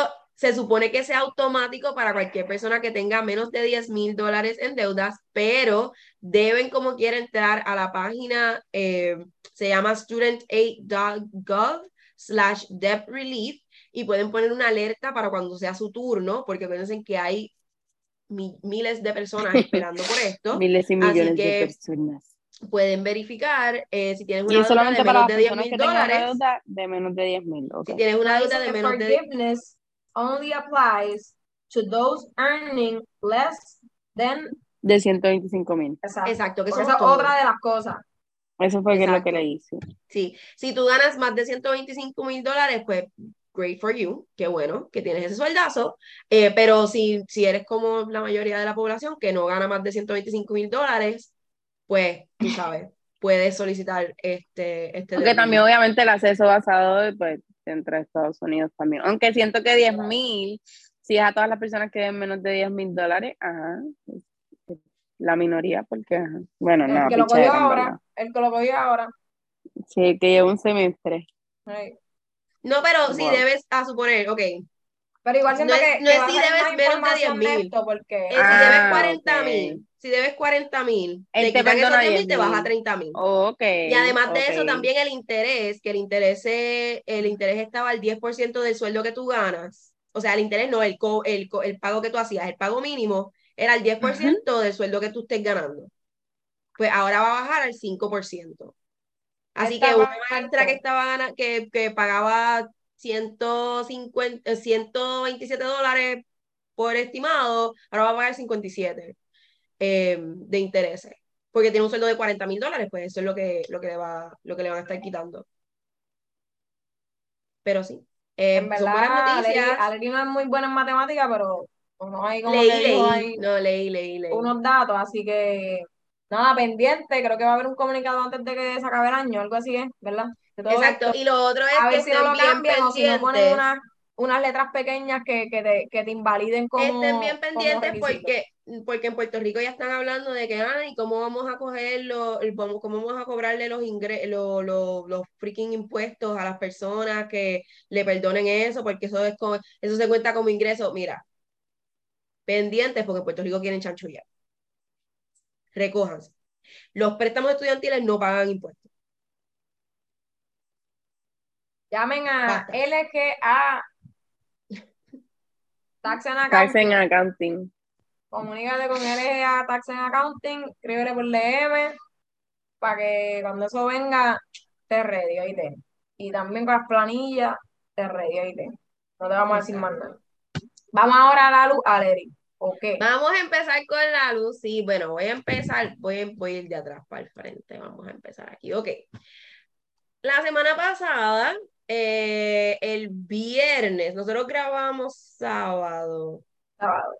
se supone que sea automático para cualquier persona que tenga menos de 10 mil dólares en deudas, pero deben como quiera entrar a la página, eh, se llama studentaid.gov slash debt relief y pueden poner una alerta para cuando sea su turno, porque piensen que hay mi, miles de personas esperando por esto. miles y millones de personas. Pueden verificar eh, si tienes una deuda de menos de 10 mil dólares. De menos de 10 mil. Okay. Si tienes una deuda de menos de 10 only applies to those earning less than de 125 mil. Exacto. Exacto, que Esa es otra de las cosas. Eso fue que lo que le hice. Sí, si tú ganas más de 125 mil dólares, pues great for you, qué bueno que tienes ese sueldazo, eh, pero si, si eres como la mayoría de la población que no gana más de 125 mil dólares, pues tú sabes, puedes solicitar este... este Porque también obviamente el acceso basado pues, entre Estados Unidos también. Aunque siento que 10 mil, si es a todas las personas que den menos de 10 mil dólares, ajá, la minoría, porque, ajá. bueno, el no. Que lo cogió ahora, el que lo cogió ahora. Sí, que lleva un semestre. No, pero wow. si debes, a suponer, ok. Pero igual siento no que, es, no es si debes menos de 10 mil. Porque... Es ah, si debes 40 mil. Okay. Si debes 40 mil, te quitan esos 10 mil, te vas a 30 mil. Okay, y además de okay. eso, también el interés, que el interés, el interés estaba al 10% del sueldo que tú ganas. O sea, el interés no, el, co, el, el pago que tú hacías, el pago mínimo era el 10% uh -huh. del sueldo que tú estés ganando. Pues ahora va a bajar al 5%. Así que una maestra que estaba que, que pagaba 150, 127 dólares por estimado, ahora va a pagar 57 eh, de intereses. Porque tiene un sueldo de 40 mil dólares, pues eso es lo que, lo, que le va, lo que le van a estar quitando. Pero sí. Eh, en verdad, son buenas noticias. Aleri no es muy buena en matemáticas, pero no hay como leí, que leí, hay no, leí, leí, leí. unos datos, así que nada, pendiente, creo que va a haber un comunicado antes de que se acabe el año, algo así es, ¿verdad? Exacto, esto, y lo otro es a que ver si no lo cambian o si no ponen unas, letras pequeñas que, que, te, que te invaliden como Estén bien pendientes porque, porque en Puerto Rico ya están hablando de que, ay, ¿cómo vamos a coger los, cómo vamos a cobrarle los ingresos, los, los, los freaking impuestos a las personas que le perdonen eso? Porque eso es como, eso se cuenta como ingreso. Mira, pendientes porque en Puerto Rico quieren chanchullar. Recójanse. Los préstamos estudiantiles no pagan impuestos. Llamen a. LGA Tax and Tax Accounting. and Accounting. Comunícate con LGA Tax and Accounting, escríbele por DM para que cuando eso venga te ready, oíste. Y también con las planillas te ready, oíste. No te vamos a decir más nada. Vamos ahora a la luz, Aleri. Ok. Vamos a empezar con la luz. Sí, bueno, voy a empezar, voy, voy a ir de atrás para el frente. Vamos a empezar aquí. Ok. La semana pasada, eh, el viernes, nosotros grabamos sábado. Sábado.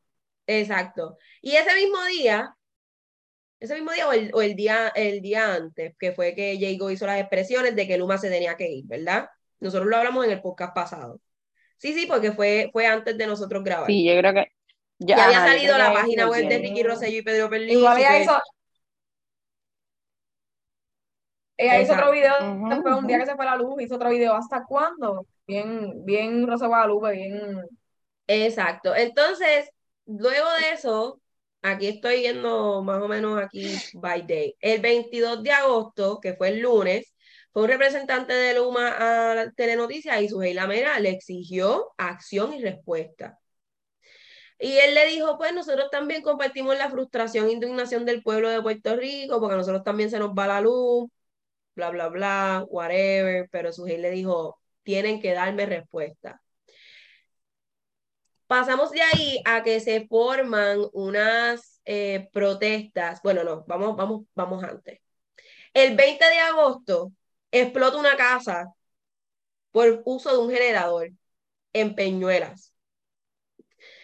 Exacto. Y ese mismo día, ese mismo día o el, o el día, el día antes, que fue que Jago hizo las expresiones de que Luma se tenía que ir, ¿verdad? Nosotros lo hablamos en el podcast pasado. Sí, sí, porque fue, fue antes de nosotros grabar. Sí, yo creo que. Ya, Ya, había salido la página web de. Ricky Rosselló y Pedro Perlini. Igual hizo. Ella hizo otro video después, un día que se fue la luz, hizo otro video. ¿Hasta cuándo? Bien, bien Rosa Guadalupe, bien. Exacto. Entonces, luego de eso, aquí estoy viendo más o menos aquí by day. El 22 de agosto, que fue el lunes, fue un representante de Luma a la Telenoticias y su Mera le exigió acción y respuesta. Y él le dijo, pues nosotros también compartimos la frustración e indignación del pueblo de Puerto Rico, porque a nosotros también se nos va la luz, bla, bla, bla, whatever, pero su le dijo, tienen que darme respuesta. Pasamos de ahí a que se forman unas eh, protestas. Bueno, no, vamos, vamos, vamos antes. El 20 de agosto explota una casa por uso de un generador en Peñuelas.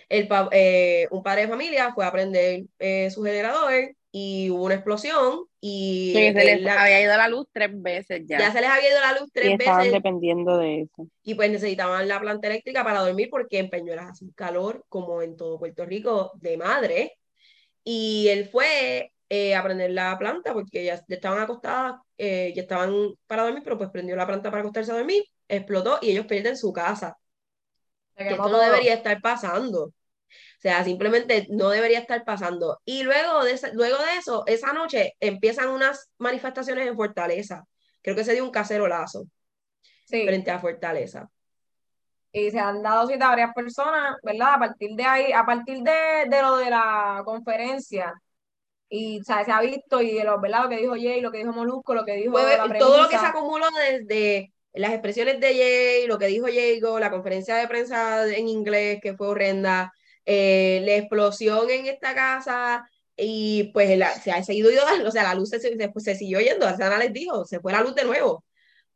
El, eh, un padre de familia fue a prender eh, su generador y hubo una explosión y se les había ido la luz tres veces ya. Ya se les había ido la luz tres y estaban dependiendo de eso. Y pues necesitaban la planta eléctrica para dormir porque en Peñuelas hace un calor como en todo Puerto Rico de madre. Y él fue eh, a prender la planta porque ya, estaban acostadas, eh, ya estaban para dormir, pero pues prendió la planta para acostarse a dormir, explotó y ellos pierden su casa. esto no debería estar pasando. O sea, simplemente no debería estar pasando. Y luego de, luego de eso, esa noche empiezan unas manifestaciones en Fortaleza. Creo que se dio un cacerolazo frente a Fortaleza. Y se han dado cita a varias personas, ¿verdad? A partir de ahí, a partir de, de lo de la conferencia, y se ha visto y de lo, ¿verdad? lo que dijo Jay, lo que dijo Molusco, lo que dijo pues, todo lo que se acumuló desde las expresiones de Jay, lo que dijo Diego, la conferencia de prensa en inglés que fue horrenda, eh, la explosión en esta casa y pues se ha seguido yendo, o sea, la luz se, se, siguió yendo, Arsana les dijo, se fue la luz de nuevo.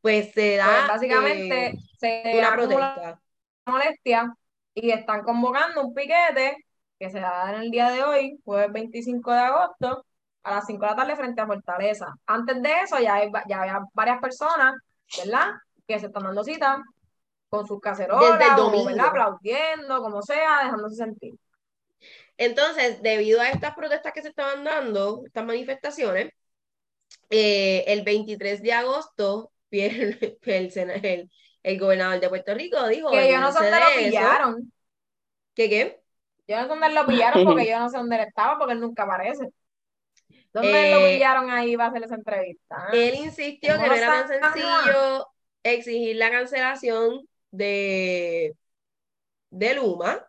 Pues se da pues, básicamente eh, se una protesta. molestia y están convocando un piquete que se va a dar en el día de hoy, jueves 25 de agosto, a las 5 de la tarde frente a Fortaleza. Antes de eso ya, hay, ya había varias personas, ¿verdad? Que se están dando cita con sus cacerolas, aplaudiendo, como sea, dejándose sentir. Entonces, debido a estas protestas que se estaban dando, estas manifestaciones, eh, el 23 de agosto, el, el, el, gobernador de Puerto Rico dijo... Que yo no sé dónde lo pillaron. ¿Qué qué? Yo no sé dónde lo pillaron porque yo no sé dónde él estaba porque él nunca aparece. ¿Dónde lo eh, pillaron ahí va a hacer esa entrevista? Él insistió que no era tan sencillo exigir la cancelación de, de Luma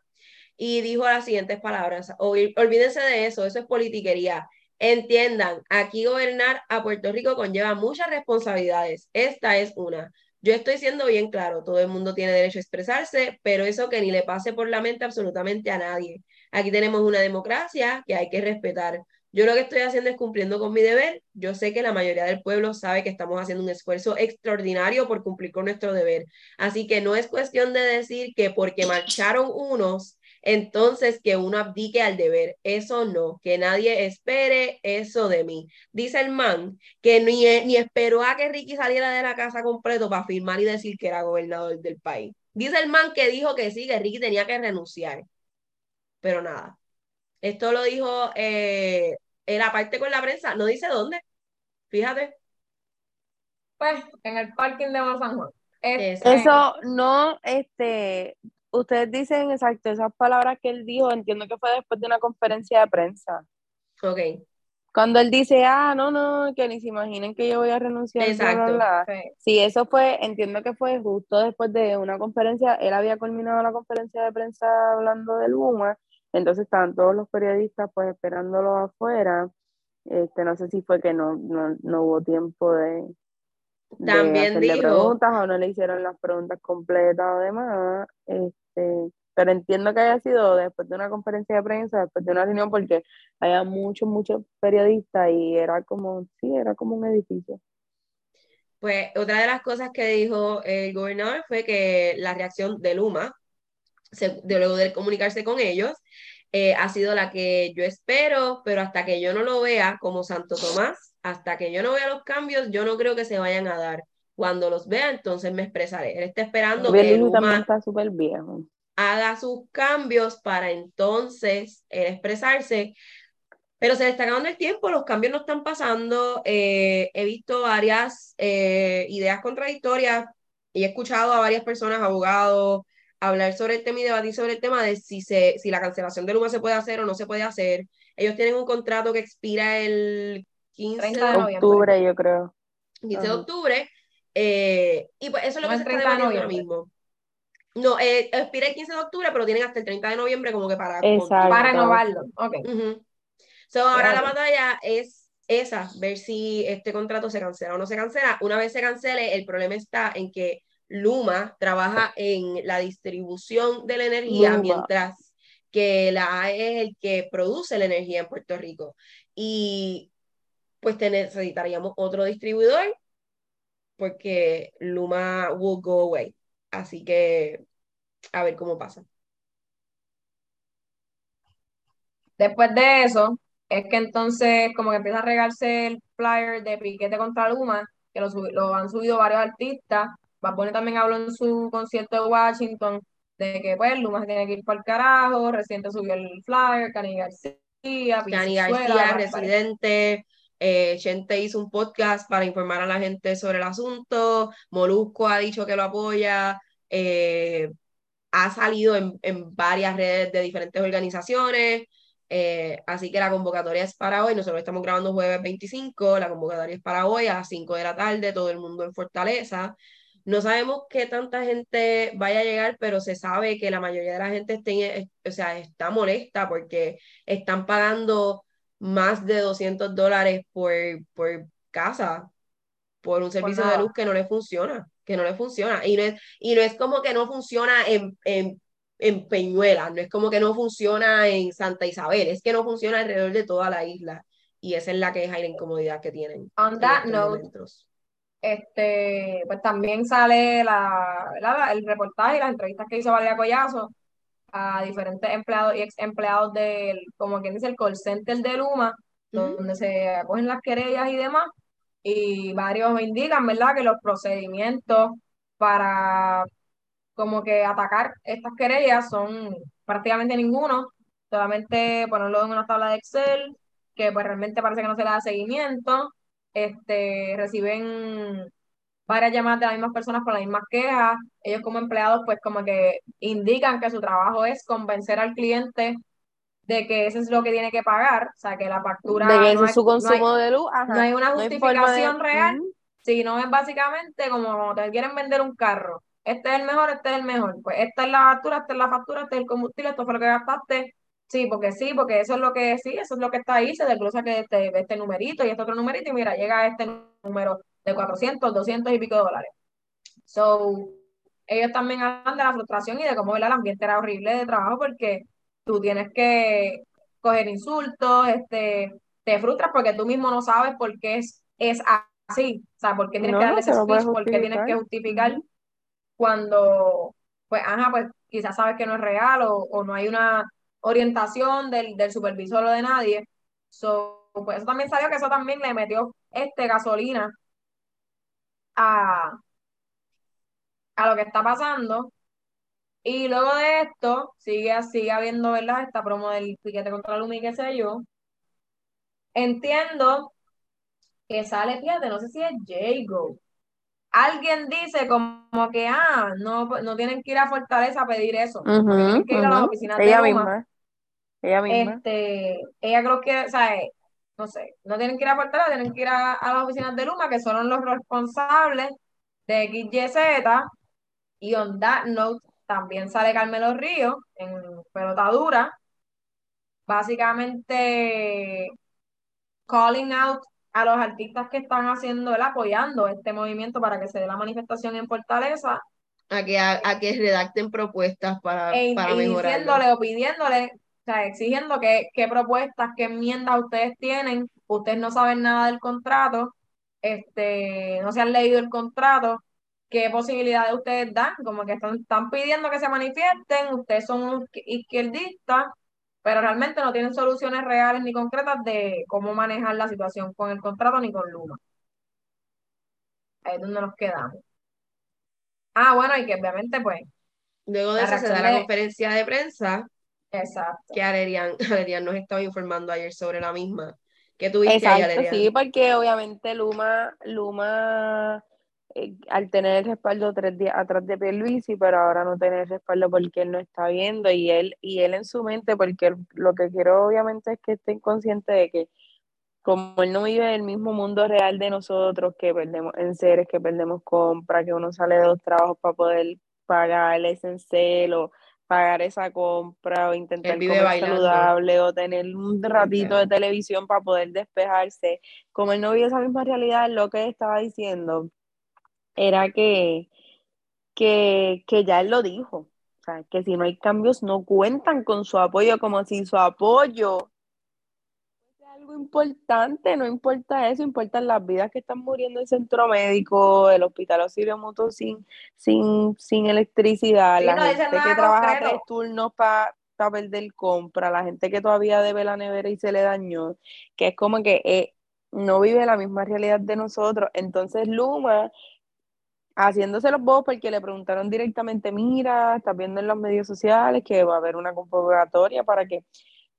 y dijo las siguientes palabras, olvídense de eso, eso es politiquería. Entiendan, aquí gobernar a Puerto Rico conlleva muchas responsabilidades. Esta es una. Yo estoy siendo bien claro, todo el mundo tiene derecho a expresarse, pero eso que ni le pase por la mente absolutamente a nadie. Aquí tenemos una democracia que hay que respetar. Yo lo que estoy haciendo es cumpliendo con mi deber. Yo sé que la mayoría del pueblo sabe que estamos haciendo un esfuerzo extraordinario por cumplir con nuestro deber. Así que no es cuestión de decir que porque marcharon unos, entonces que uno abdique al deber. Eso no, que nadie espere eso de mí. Dice el man que ni, ni esperó a que Ricky saliera de la casa completo para firmar y decir que era gobernador del país. Dice el man que dijo que sí, que Ricky tenía que renunciar. Pero nada, esto lo dijo eh, en la parte con la prensa, no dice dónde. Fíjate. Pues en el parking de San Juan. Eso no, este, ustedes dicen exacto esas palabras que él dijo, entiendo que fue después de una conferencia de prensa. Ok. Cuando él dice, ah, no, no, que ni se imaginen que yo voy a renunciar. Exacto. Sí. eso fue, entiendo que fue justo después de una conferencia, él había culminado la conferencia de prensa hablando del Luma entonces estaban todos los periodistas pues esperándolo afuera. Este, no sé si fue que no, no, hubo tiempo de, También hacerle preguntas o no le hicieron las preguntas completas o demás. Este, pero entiendo que haya sido después de una conferencia de prensa, después de una reunión, porque había muchos, muchos periodistas y era como, sí, era como un edificio. Pues otra de las cosas que dijo el gobernador fue que la reacción de Luma, de luego de comunicarse con ellos, eh, ha sido la que yo espero, pero hasta que yo no lo vea como Santo Tomás, hasta que yo no vea los cambios, yo no creo que se vayan a dar. Cuando los vea, entonces me expresaré. Él está esperando que Luma está súper viejo. haga sus cambios para entonces expresarse. Pero se le está acabando el tiempo, los cambios no están pasando. Eh, he visto varias eh, ideas contradictorias y he escuchado a varias personas, abogados, hablar sobre el tema y debatir sobre el tema de si, se, si la cancelación de Luma se puede hacer o no se puede hacer. Ellos tienen un contrato que expira el 15 de octubre, yo creo. 15 de octubre. Eh, y pues eso es lo que se está debatiendo ahora mismo. No, eh, expira el 15 de octubre, pero tienen hasta el 30 de noviembre como que para, para renovarlo. Okay. ahora la batalla es esa, ver si este contrato se cancela o no se cancela. Una vez se cancele, el problema está en que Luma trabaja en la distribución de la energía, mientras que la AE es el que produce la energía en Puerto Rico. Y pues necesitaríamos otro distribuidor porque Luma will go away. Así que a ver cómo pasa. Después de eso, es que entonces como que empieza a regarse el flyer de piquete contra Luma, que lo, lo han subido varios artistas. Bad también habló en su concierto de Washington de que pues Luma se tiene que ir para el carajo, reciente subió el flyer, Cani García, Cani García, Residente, eh, Chente hizo un podcast para informar a la gente sobre el asunto, Molusco ha dicho que lo apoya, eh, ha salido en, en, varias redes de diferentes organizaciones, eh, así que la convocatoria es para hoy, nosotros estamos grabando jueves 25, la convocatoria es para hoy a las 5 de la tarde, todo el mundo en Fortaleza. No sabemos qué tanta gente vaya a llegar, pero se sabe que la mayoría de la gente esté, o sea, está molesta porque están pagando más de 200 dólares por, por casa, por un servicio de luz que no le funciona, que no le funciona. Y no es, y no es como que no funciona en, en, en Peñuela, no es como que no funciona en Santa Isabel, es que no funciona alrededor de toda la isla. Y esa es la queja y la incomodidad que tienen. On that note, este, pues también sale la, el reportaje y las entrevistas que hizo Valeria Collazo a diferentes empleados y ex empleados del, como quien dice, el call center de Luma, donde se acogen las querellas y demás, y varios indican, ¿verdad?, que los procedimientos para como que atacar estas querellas son prácticamente ninguno, solamente ponerlo en una tabla de Excel, que pues realmente parece que no se le da seguimiento, este, reciben varias llamadas de las mismas personas con las mismas quejas. Ellos como empleados pues como que indican que su trabajo es convencer al cliente de que eso es lo que tiene que pagar, o sea, que la factura... De que no es su consumo de luz, No hay una justificación real, sino es básicamente como te quieren vender un carro. Este es el mejor, este es el mejor. Pues esta es la factura, esta es la factura, este es el combustible, esto fue lo que gastaste, Sí, porque sí, porque eso es lo que sí, eso es lo que está ahí, se desglosa que este, este numerito y este otro numerito y mira, llega este número de 400, 200 y pico de dólares. So, ellos también hablan de la frustración y de cómo el ambiente era horrible de trabajo porque tú tienes que coger insultos, este, te frustras porque tú mismo no sabes por qué es, es así, o sea, por qué tienes que darle ese speech, por qué tienes que justificar cuando, pues, ajá, pues quizás sabes que no es real o, o no hay una orientación del, del supervisor o de nadie. So, pues eso también salió que eso también le metió este gasolina a, a lo que está pasando. Y luego de esto, sigue, sigue habiendo, ¿verdad? Esta promo del piquete contra Lumi, qué sé yo. Entiendo que sale, fíjate, no sé si es Jago. Alguien dice como que, ah, no, no tienen que ir a Fortaleza a pedir eso. tienen que ir a las oficinas de Luma. Ella misma. Este, ella creo que, o sea, eh, no sé, no tienen que ir a Puerto tienen que ir a, las oficinas de Luma, que son los responsables de XYZ. Y on that note, también sale Carmelo Río en pelota dura, básicamente calling out a los artistas que están haciendo, el apoyando este movimiento para que se dé la manifestación en Fortaleza. A que, a, que redacten propuestas para, e, para diciéndole o pidiéndole sea, exigiendo que, qué propuestas, qué enmiendas ustedes tienen, ustedes no saben nada del contrato, este, no se han leído el contrato, qué posibilidades ustedes dan, como que están, están pidiendo que se manifiesten, ustedes son izquierdistas, pero realmente no tienen soluciones reales ni concretas de cómo manejar la situación con el contrato ni con Luma. Ahí es donde nos quedamos. Ah, bueno, y que obviamente, pues. Luego de eso se da la conferencia de prensa Exacto. que Alerian, Alerian nos estaba informando ayer sobre la misma. ¿Qué tuviste Exacto, ahí, sí, porque obviamente Luma, Luma eh, al tener el respaldo tres días atrás de Pierluisi, pero ahora no tener el respaldo porque él no está viendo y él, y él en su mente, porque lo que quiero obviamente es que estén conscientes de que como él no vive en el mismo mundo real de nosotros, que perdemos en seres, que perdemos compra, que uno sale de dos trabajos para poder pagar el esencial o pagar esa compra o intentar comer saludable o tener un ratito de televisión para poder despejarse. Como él no vive esa misma realidad, lo que estaba diciendo era que, que, que ya él lo dijo. O sea, que si no hay cambios no cuentan con su apoyo, como si su apoyo algo importante, no importa eso, importan las vidas que están muriendo en el centro médico, el hospital auxilio mutuo sin, sin, sin electricidad, la gente que trabaja tres turnos para perder compra, la gente que todavía debe la nevera y se le dañó, que es como que eh, no vive la misma realidad de nosotros. Entonces Luma haciéndose los bobos porque le preguntaron directamente, mira, estás viendo en los medios sociales que va a haber una convocatoria para que,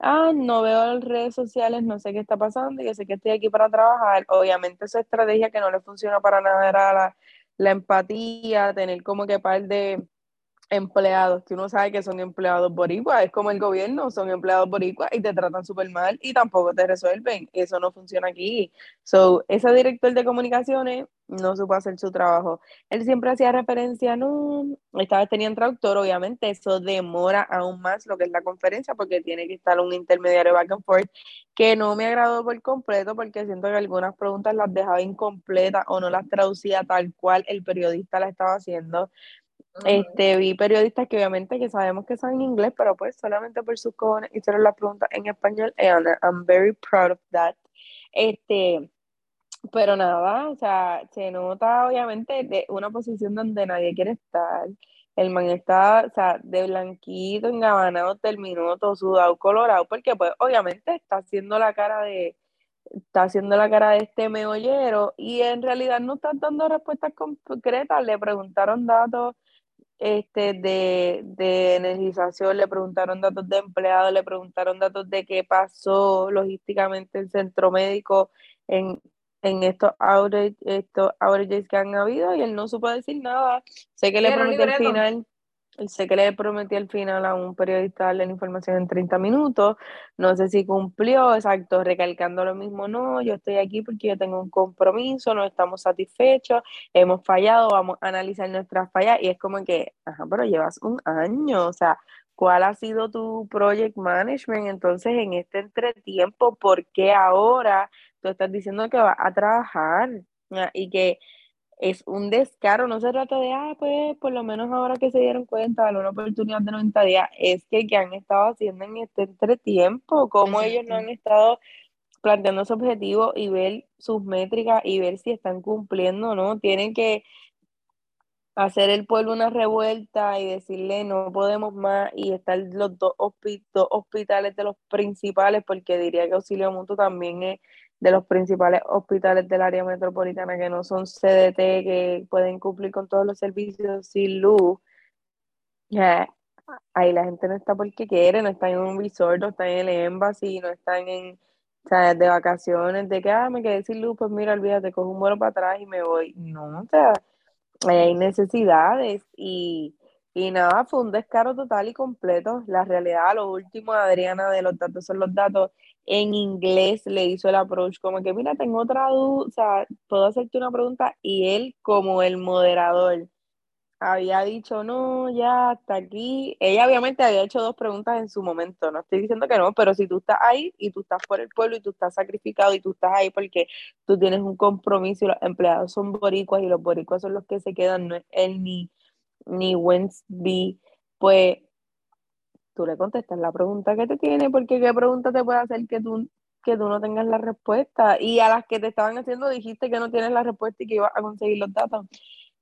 ah, no veo las redes sociales, no sé qué está pasando, y yo sé que estoy aquí para trabajar. Obviamente esa estrategia que no le funciona para nada era la, la empatía, tener como que par de empleados que uno sabe que son empleados boricua, es como el gobierno, son empleados boricua y te tratan súper mal y tampoco te resuelven. Eso no funciona aquí. So, ese director de comunicaciones no supo hacer su trabajo. Él siempre hacía referencia, no, esta vez tenían traductor, obviamente eso demora aún más lo que es la conferencia porque tiene que estar un intermediario back and forth que no me agradó por completo porque siento que algunas preguntas las dejaba incompletas o no las traducía tal cual el periodista la estaba haciendo. Este, vi periodistas que obviamente que sabemos que saben inglés, pero pues solamente por sus cojones hicieron las preguntas en español. And I'm very proud of that. Este, pero nada, o sea, se nota obviamente de una posición donde nadie quiere estar. El man está, o sea, de blanquito, engabanado, terminó todo sudado, colorado, porque pues obviamente está haciendo la cara de, está haciendo la cara de este meollero y en realidad no está dando respuestas concretas. Le preguntaron datos este, de, de energización, le preguntaron datos de empleados, le preguntaron datos de qué pasó logísticamente el centro médico en, en estos outages, estos outages que han habido y él no supo decir nada. Sé que le prometió al final sé que le prometí al final a un periodista darle la información en 30 minutos, no sé si cumplió, exacto, recalcando lo mismo, no, yo estoy aquí porque yo tengo un compromiso, no estamos satisfechos, hemos fallado, vamos a analizar nuestras fallas y es como que, ajá, pero llevas un año, o sea, ¿cuál ha sido tu project management? Entonces, en este entretiempo, ¿por qué ahora tú estás diciendo que vas a trabajar? Y que es un descaro, no se trata de, ah, pues por lo menos ahora que se dieron cuenta de una oportunidad de 90 días, es que que han estado haciendo en este entretiempo, cómo ellos no han estado planteando su objetivo y ver sus métricas y ver si están cumpliendo o no, tienen que hacer el pueblo una revuelta y decirle no podemos más y estar los dos, hospitales de los principales, porque diría que Auxilio Mutuo también es de los principales hospitales del área metropolitana que no son CDT, que pueden cumplir con todos los servicios sin luz. ahí la gente no está porque quiere, no está en un resort, no está en el embassy, no están en, o sea, de vacaciones, de que, ah, me quedé sin luz, pues mira, olvídate, cojo un vuelo para atrás y me voy. No, o sea, hay necesidades y, y nada, fue un descaro total y completo. La realidad, lo último, Adriana, de los datos son los datos en inglés le hizo el approach como que, mira, tengo otra duda, o sea, puedo hacerte una pregunta y él como el moderador había dicho, no, ya hasta aquí. Ella obviamente había hecho dos preguntas en su momento, no estoy diciendo que no, pero si tú estás ahí y tú estás por el pueblo y tú estás sacrificado y tú estás ahí porque tú tienes un compromiso y los empleados son boricuas y los boricuas son los que se quedan, no es él ni, ni Wednesday, pues tú le contestas la pregunta que te tiene, porque qué pregunta te puede hacer que tú, que tú no tengas la respuesta. Y a las que te estaban haciendo dijiste que no tienes la respuesta y que ibas a conseguir los datos.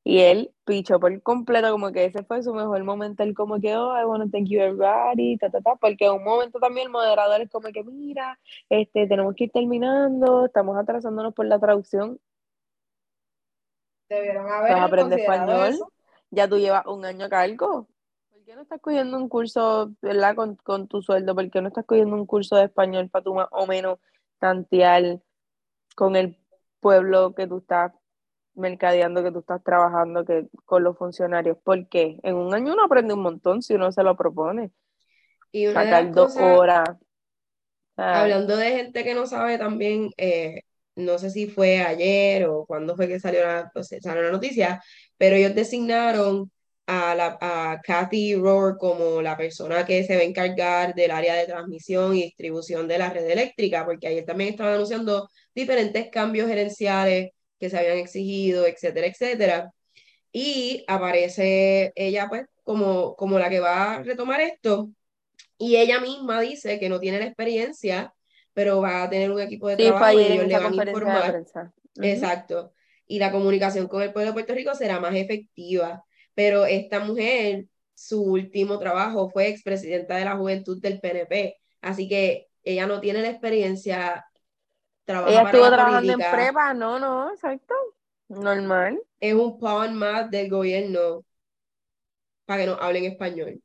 Y él pichó por completo, como que ese fue su mejor momento, él como que, oh, I want to thank you everybody, ta, ta, ta, porque en un momento también el moderador es como que, mira, este, tenemos que ir terminando, estamos atrasándonos por la traducción. Debieron haber aprendido español, ya tú llevas un año a cargo, qué no estás cogiendo un curso, ¿verdad? Con, con tu sueldo, ¿por qué no estás cogiendo un curso de español para tu más o menos tantear con el pueblo que tú estás mercadeando, que tú estás trabajando que, con los funcionarios? Porque en un año uno aprende un montón si uno se lo propone. Y una Sacar dos horas. Hablando de gente que no sabe también, eh, no sé si fue ayer o cuándo fue que salió la, salió la noticia, pero ellos designaron a, la, a Kathy Rohr como la persona que se va a encargar del área de transmisión y distribución de la red eléctrica, porque ayer también estaban anunciando diferentes cambios gerenciales que se habían exigido, etcétera, etcétera. Y aparece ella, pues, como, como la que va a retomar esto. Y ella misma dice que no tiene la experiencia, pero va a tener un equipo de trabajo y ellos le van a informar. Exacto. Y la comunicación con el pueblo de Puerto Rico será más efectiva pero esta mujer, su último trabajo fue expresidenta de la juventud del PNP, así que ella no tiene la experiencia ella estuvo trabajando en prepa, no, no, exacto, normal. Es un pawn más del gobierno para que nos hablen español.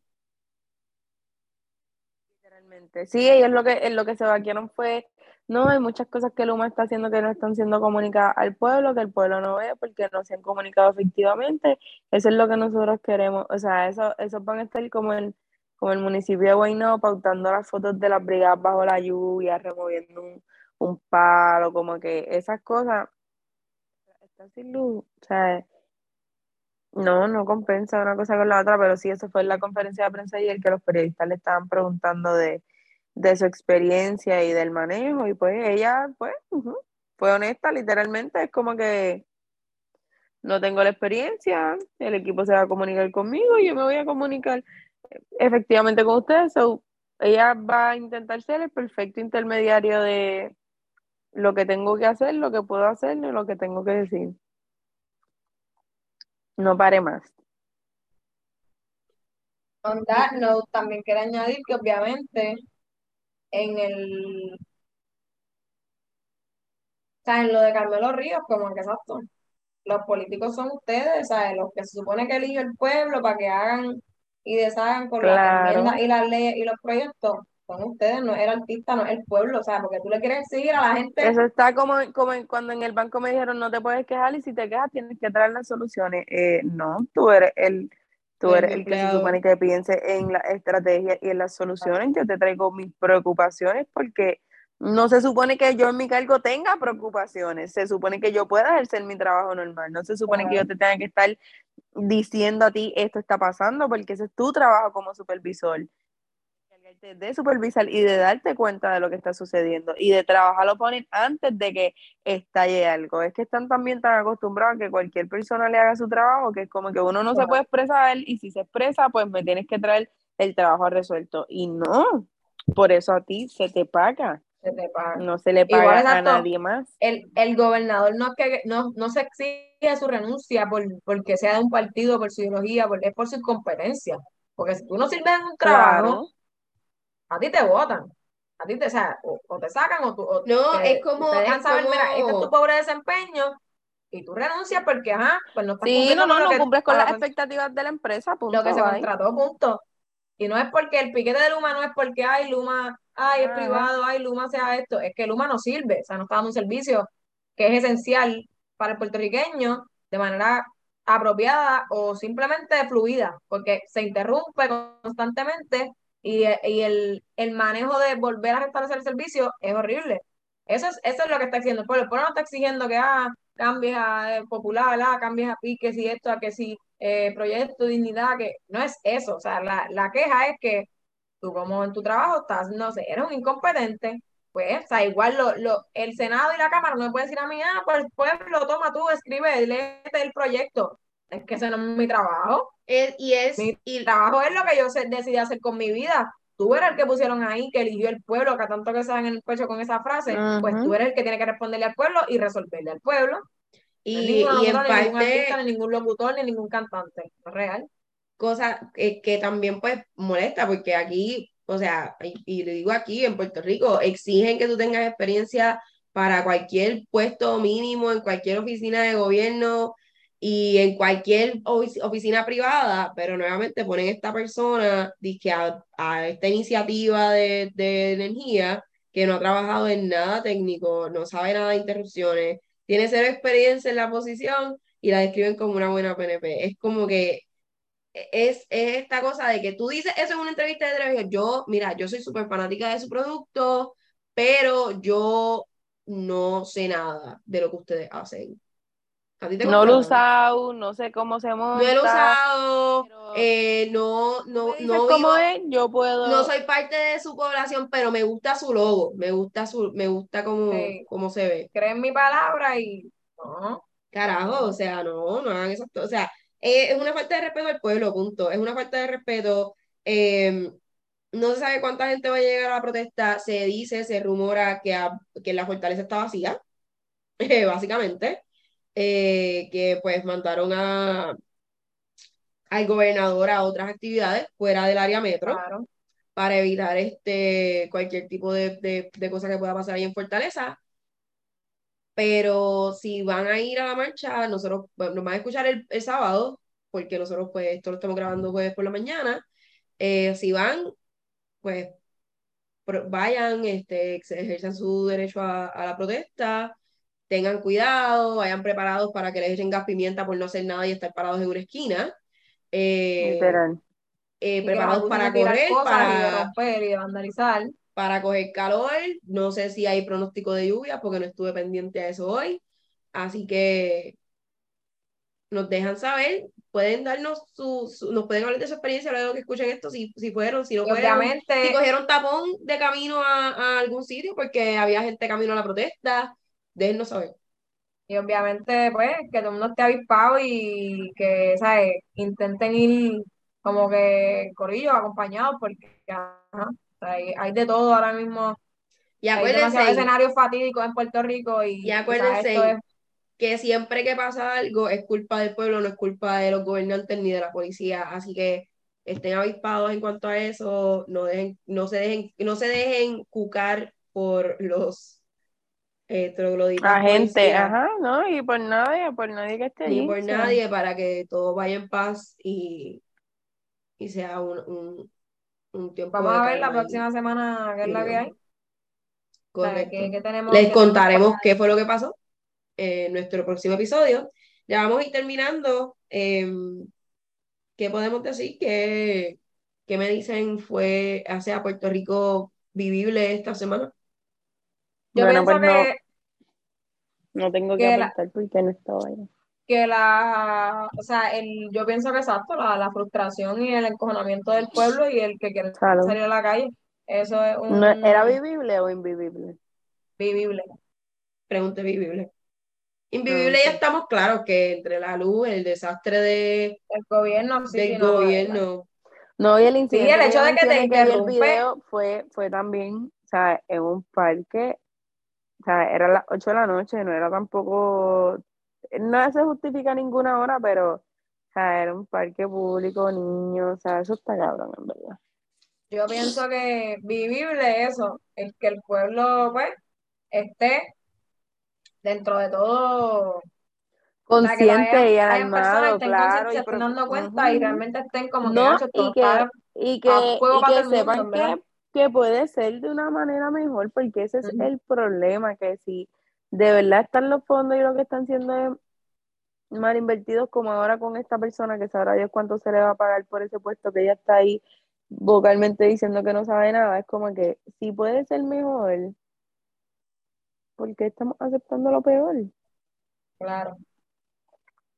Literalmente. Sí, ellos lo que, lo que se vaquearon fue no, hay muchas cosas que Luma está haciendo que no están siendo comunicadas al pueblo, que el pueblo no ve porque no se han comunicado efectivamente. Eso es lo que nosotros queremos. O sea, eso, eso van a estar como el, como el municipio de Guaynabo pautando las fotos de las brigadas bajo la lluvia, removiendo un, un palo, como que esas cosas. Está sin luz. O sea, no, no compensa una cosa con la otra, pero sí, eso fue en la conferencia de prensa ayer que los periodistas le estaban preguntando de de su experiencia y del manejo y pues ella pues fue honesta literalmente es como que no tengo la experiencia el equipo se va a comunicar conmigo y yo me voy a comunicar efectivamente con ustedes ella va a intentar ser el perfecto intermediario de lo que tengo que hacer lo que puedo hacer y lo que tengo que decir. No pare más. On that también quiero añadir que obviamente en el, o sea, en lo de Carmelo Ríos, como que exacto, los políticos son ustedes, ¿sabes? Los que se supone que elige el pueblo para que hagan y deshagan con las enmiendas y las leyes y los proyectos, son ustedes, no es el artista, no es el pueblo, o sea, porque tú le quieres exigir a la gente. Eso está como, como cuando en el banco me dijeron no te puedes quejar y si te quejas tienes que traer las soluciones. Eh, no, tú eres el Tú eres el que se supone que piense en la estrategia y en las soluciones. Yo te traigo mis preocupaciones porque no se supone que yo en mi cargo tenga preocupaciones. Se supone que yo pueda ejercer mi trabajo normal. No se supone que yo te tenga que estar diciendo a ti esto está pasando porque ese es tu trabajo como supervisor de supervisar y de darte cuenta de lo que está sucediendo y de trabajarlo poner antes de que estalle algo. Es que están también tan acostumbrados a que cualquier persona le haga su trabajo, que es como que uno no se puede expresar y si se expresa, pues me tienes que traer el trabajo resuelto. Y no, por eso a ti se te paga. Se te paga. No se le paga a nadie más. El, el gobernador no, que, no, no se exige su renuncia por, porque sea de un partido, por su ideología, porque es por su incompetencia. Porque si tú no sirves en un trabajo, a ti te votan. A ti te, o, sea, o, te sacan o tú. no, es como. Te dejan saber, mira, este es tu pobre desempeño y tú renuncias porque, ajá, pues no estás sí, no, no, no cumples con las expectativas de la empresa, punto. Lo que se contrató, punto. Y no es porque el piquete de Luma no es porque, ay, Luma, ay, es privado, ay, Luma sea esto. Es que Luma no sirve, o sea, no está dando un servicio que es esencial para el puertorriqueño de manera apropiada o simplemente fluida, porque se interrumpe constantemente y, el, manejo de volver a restablecer el servicio es horrible. Eso es, eso es lo que está exigiendo el pueblo. El pueblo no está exigiendo que ah, cambies a eh, popular, ah, cambies a piques y esto, a que si eh, proyecto, dignidad, que no es eso. O sea, la, queja es que tú como en tu trabajo estás, no sé, eres un incompetente, pues, o sea, igual lo, lo, el Senado y la Cámara no me pueden decir a mí, ah, pues el pueblo, toma tú, escribe, léete el proyecto. Es que ese no es mi trabajo. y es, mi trabajo es lo que yo decidí hacer con mi vida. Tú eres el que pusieron ahí, que eligió el pueblo, que tanto que se dan en el pecho con esa frase, pues tú eres el que tiene que responderle al pueblo y resolverle al pueblo. Y, y en parte, ningún artista, ni ningún locutor, ni ningún cantante, real. Cosa que, también pues molesta, porque aquí, o sea, y, y lo digo aquí en Puerto Rico, exigen que tú tengas experiencia para cualquier puesto mínimo en cualquier oficina de gobierno y en cualquier oficina privada, pero nuevamente ponen esta persona a, a, esta iniciativa de, de, energía que no ha trabajado en nada técnico, no sabe nada de interrupciones, tiene cero experiencia en la posición y la describen como una buena PNP. Es como que es, es esta cosa de que tú dices eso en una entrevista de televisión, yo, mira, yo soy súper fanática de su producto, pero yo no sé nada de lo que ustedes hacen no lo he usado, no sé cómo se monta. No lo he usado, eh, no, no, no cómo es, yo puedo. No soy parte de su población, pero me gusta su logo, me gusta su, me gusta cómo, cómo se ve. Creen mi palabra y Carajo, o sea, no, no hagan eso. O sea, eh, es una falta de respeto al pueblo, punto. Es una falta de respeto. Em, no se sabe cuánta gente va a llegar a la protesta. Se dice, se rumora que, que la fortaleza está vacía, básicamente. Eh, que pues mandaron a, al gobernador a otras actividades fuera del área metro para evitar este, cualquier tipo de, de, cosa que pueda pasar ahí en Fortaleza. Pero si van a ir a la marcha, nosotros nos van a escuchar el, el sábado, porque nosotros pues esto lo estamos grabando jueves por la mañana. Eh, si van, pues vayan, este, ejerzan su derecho a, a la protesta tengan cuidado, vayan preparados para que les echen gas pimienta por no hacer nada y estar parados en una esquina. Eh, eh preparados para correr, para romper y vandalizar. Para coger calor. No sé si hay pronóstico de lluvia porque no estuve pendiente a eso hoy. Así que nos dejan saber, pueden darnos su, nos pueden hablar de su experiencia luego que escuchen esto, si, si fueron, si no fueron, si cogieron tapón de camino a, a, algún sitio porque había gente camino a la protesta, déjennos saber. Y obviamente, pues, que todo el mundo esté avispado y que, ¿sabes? Intenten ir como que corrillos, acompañados, porque hay, de todo ahora mismo. Y acuérdense. Hay escenarios fatídicos en Puerto Rico y, y acuérdense que siempre que pasa algo es culpa del pueblo, no es culpa de los gobernantes ni de la policía. Así que estén avispados en cuanto a eso, no, dejen, no, se, dejen, no se dejen cucar por los eh, la gente, ajá, ¿no? Y por nadie, por nadie que esté allí. Y por nadie, para que todo vaya en paz y, y sea un, un, un tiempo. Vamos a ver la próxima semana qué es la que hay. ¿qué, tenemos, Les contaremos qué fue lo que pasó en nuestro próximo episodio. Ya vamos a ir terminando. Em, ¿Qué podemos decir? ¿Qué, ¿Qué me dicen fue hacia Puerto Rico vivible esta semana? Yo pienso pues que. No, tengo que, aportar porque no estaba ahí. Que la. O sea, el, yo pienso que exacto, la, la frustración y el encojonamiento del pueblo y el que quiere salir a la calle. Eso es un. ¿Era vivible o invivible? Vivible. Pregunte vivible. Invivible ya estamos claros que entre la luz, el desastre de, el gobierno, sí, del gobierno. No, y el incidente. Sí, el hecho de que te interrumpe. El video fue, fue también, o sea, en un parque sea, era las 8 de la noche, no era tampoco, no se justifica ninguna hora, pero, o sea, era un parque público, niños, o sea, eso está cabrón, en verdad. Yo pienso que vivible eso, es que el pueblo, pues, esté dentro de todo consciente y alarmado, claro. Y estén dando cuenta y realmente estén como no, y que, y que, y que sepan que que puede ser de una manera mejor, porque ese es el problema, que si de verdad están los fondos y lo que están siendo mal invertidos, como ahora con esta persona que sabrá Dios cuánto se le va a pagar por ese puesto, que ella está ahí vocalmente diciendo que no sabe nada, es como que si puede ser mejor, ¿por qué estamos aceptando lo peor? Claro.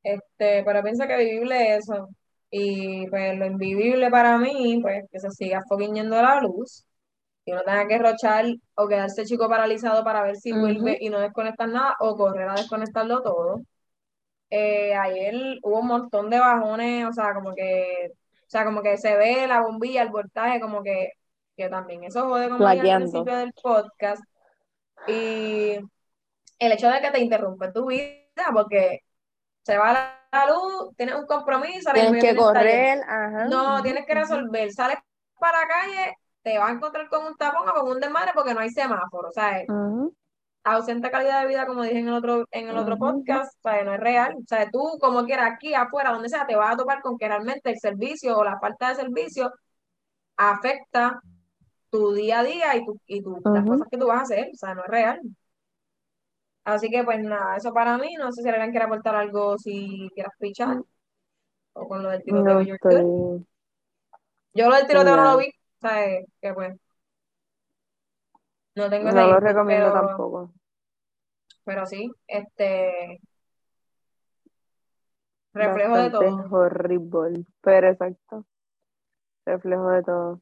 Este, pero piensa que vivible eso. Y pues lo invivible para mí, pues que se siga foguiñando la luz que no tenga que rochar o quedarse chico paralizado para ver si vuelve y no desconectar nada o correr a desconectarlo todo. Eh, ayer hubo un montón de bajones, o sea, como que, o sea, como que se ve la bombilla, el voltaje, como que, que también eso jode como al principio del podcast. Y el hecho de que te interrumpe tu vida, porque se va la luz, tienes un compromiso, tienes que correr, no, tienes que resolver, sales para la calle te vas a encontrar con un tapón o con un desmadre porque no hay semáforo, ¿sabes? ausente calidad de vida, como dije en el otro, en el otro podcast, o sea, no es real. O sea, tú, como quieras, aquí, afuera, donde sea, te vas a topar con que realmente el servicio o la falta de servicio afecta tu día a día y, tu, y tu, las cosas que tú vas a hacer. O sea, no es real. Así que, pues nada, eso para mí. No sé si alguien quiere aportar algo, si quieras pichar. O con lo del tiroteo. No, Yo lo del tiroteo no lo vi. O sea, que pues. No tengo No lo recomiendo tampoco. Pero sí, este. Reflejo de todo. horrible, pero exacto. Reflejo de todo.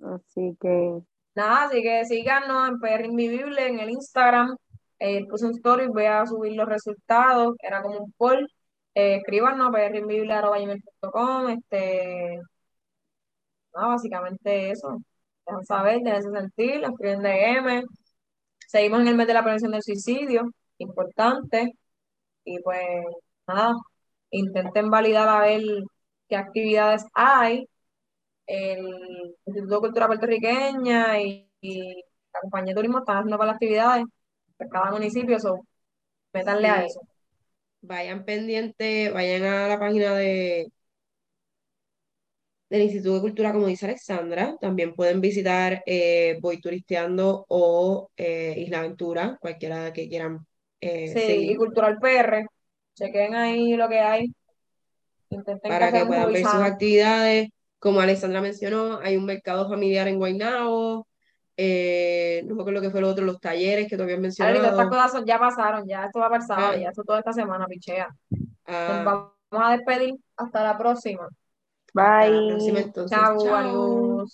Así que. Nada, así que síganos en PR Invivible en el Instagram. Eh, puse un story, voy a subir los resultados. Era como un poll. Eh, escríbanos prinvivible.com. Este. No, básicamente eso. Dejan saber, dejen sentir, escriben DM. Seguimos en el mes de la prevención del suicidio, importante. Y pues nada, intenten validar a ver qué actividades hay. El Instituto de Cultura Puertorriqueña y, la compañía de turismo están haciendo para las actividades de cada municipio, so, métanle a eso. Vayan pendiente, vayan a la página de del Instituto de Cultura, como dice Alexandra. También pueden visitar eh, Voy Turisteando o eh, Isla Aventura, cualquiera que quieran. Eh, sí, y Cultural PR. Chequen ahí lo que hay. para que, puedan ver sus actividades. Como Alexandra mencionó, hay un mercado familiar en Guaynabo. Eh, no me acuerdo lo que fue lo otro, los talleres que todavía mencionado. estas cosas ya pasaron, ya esto va a pasar, ah. ya esto toda esta semana, pichea. Ah. Nos vamos a despedir. Hasta la próxima. Bye. Chao.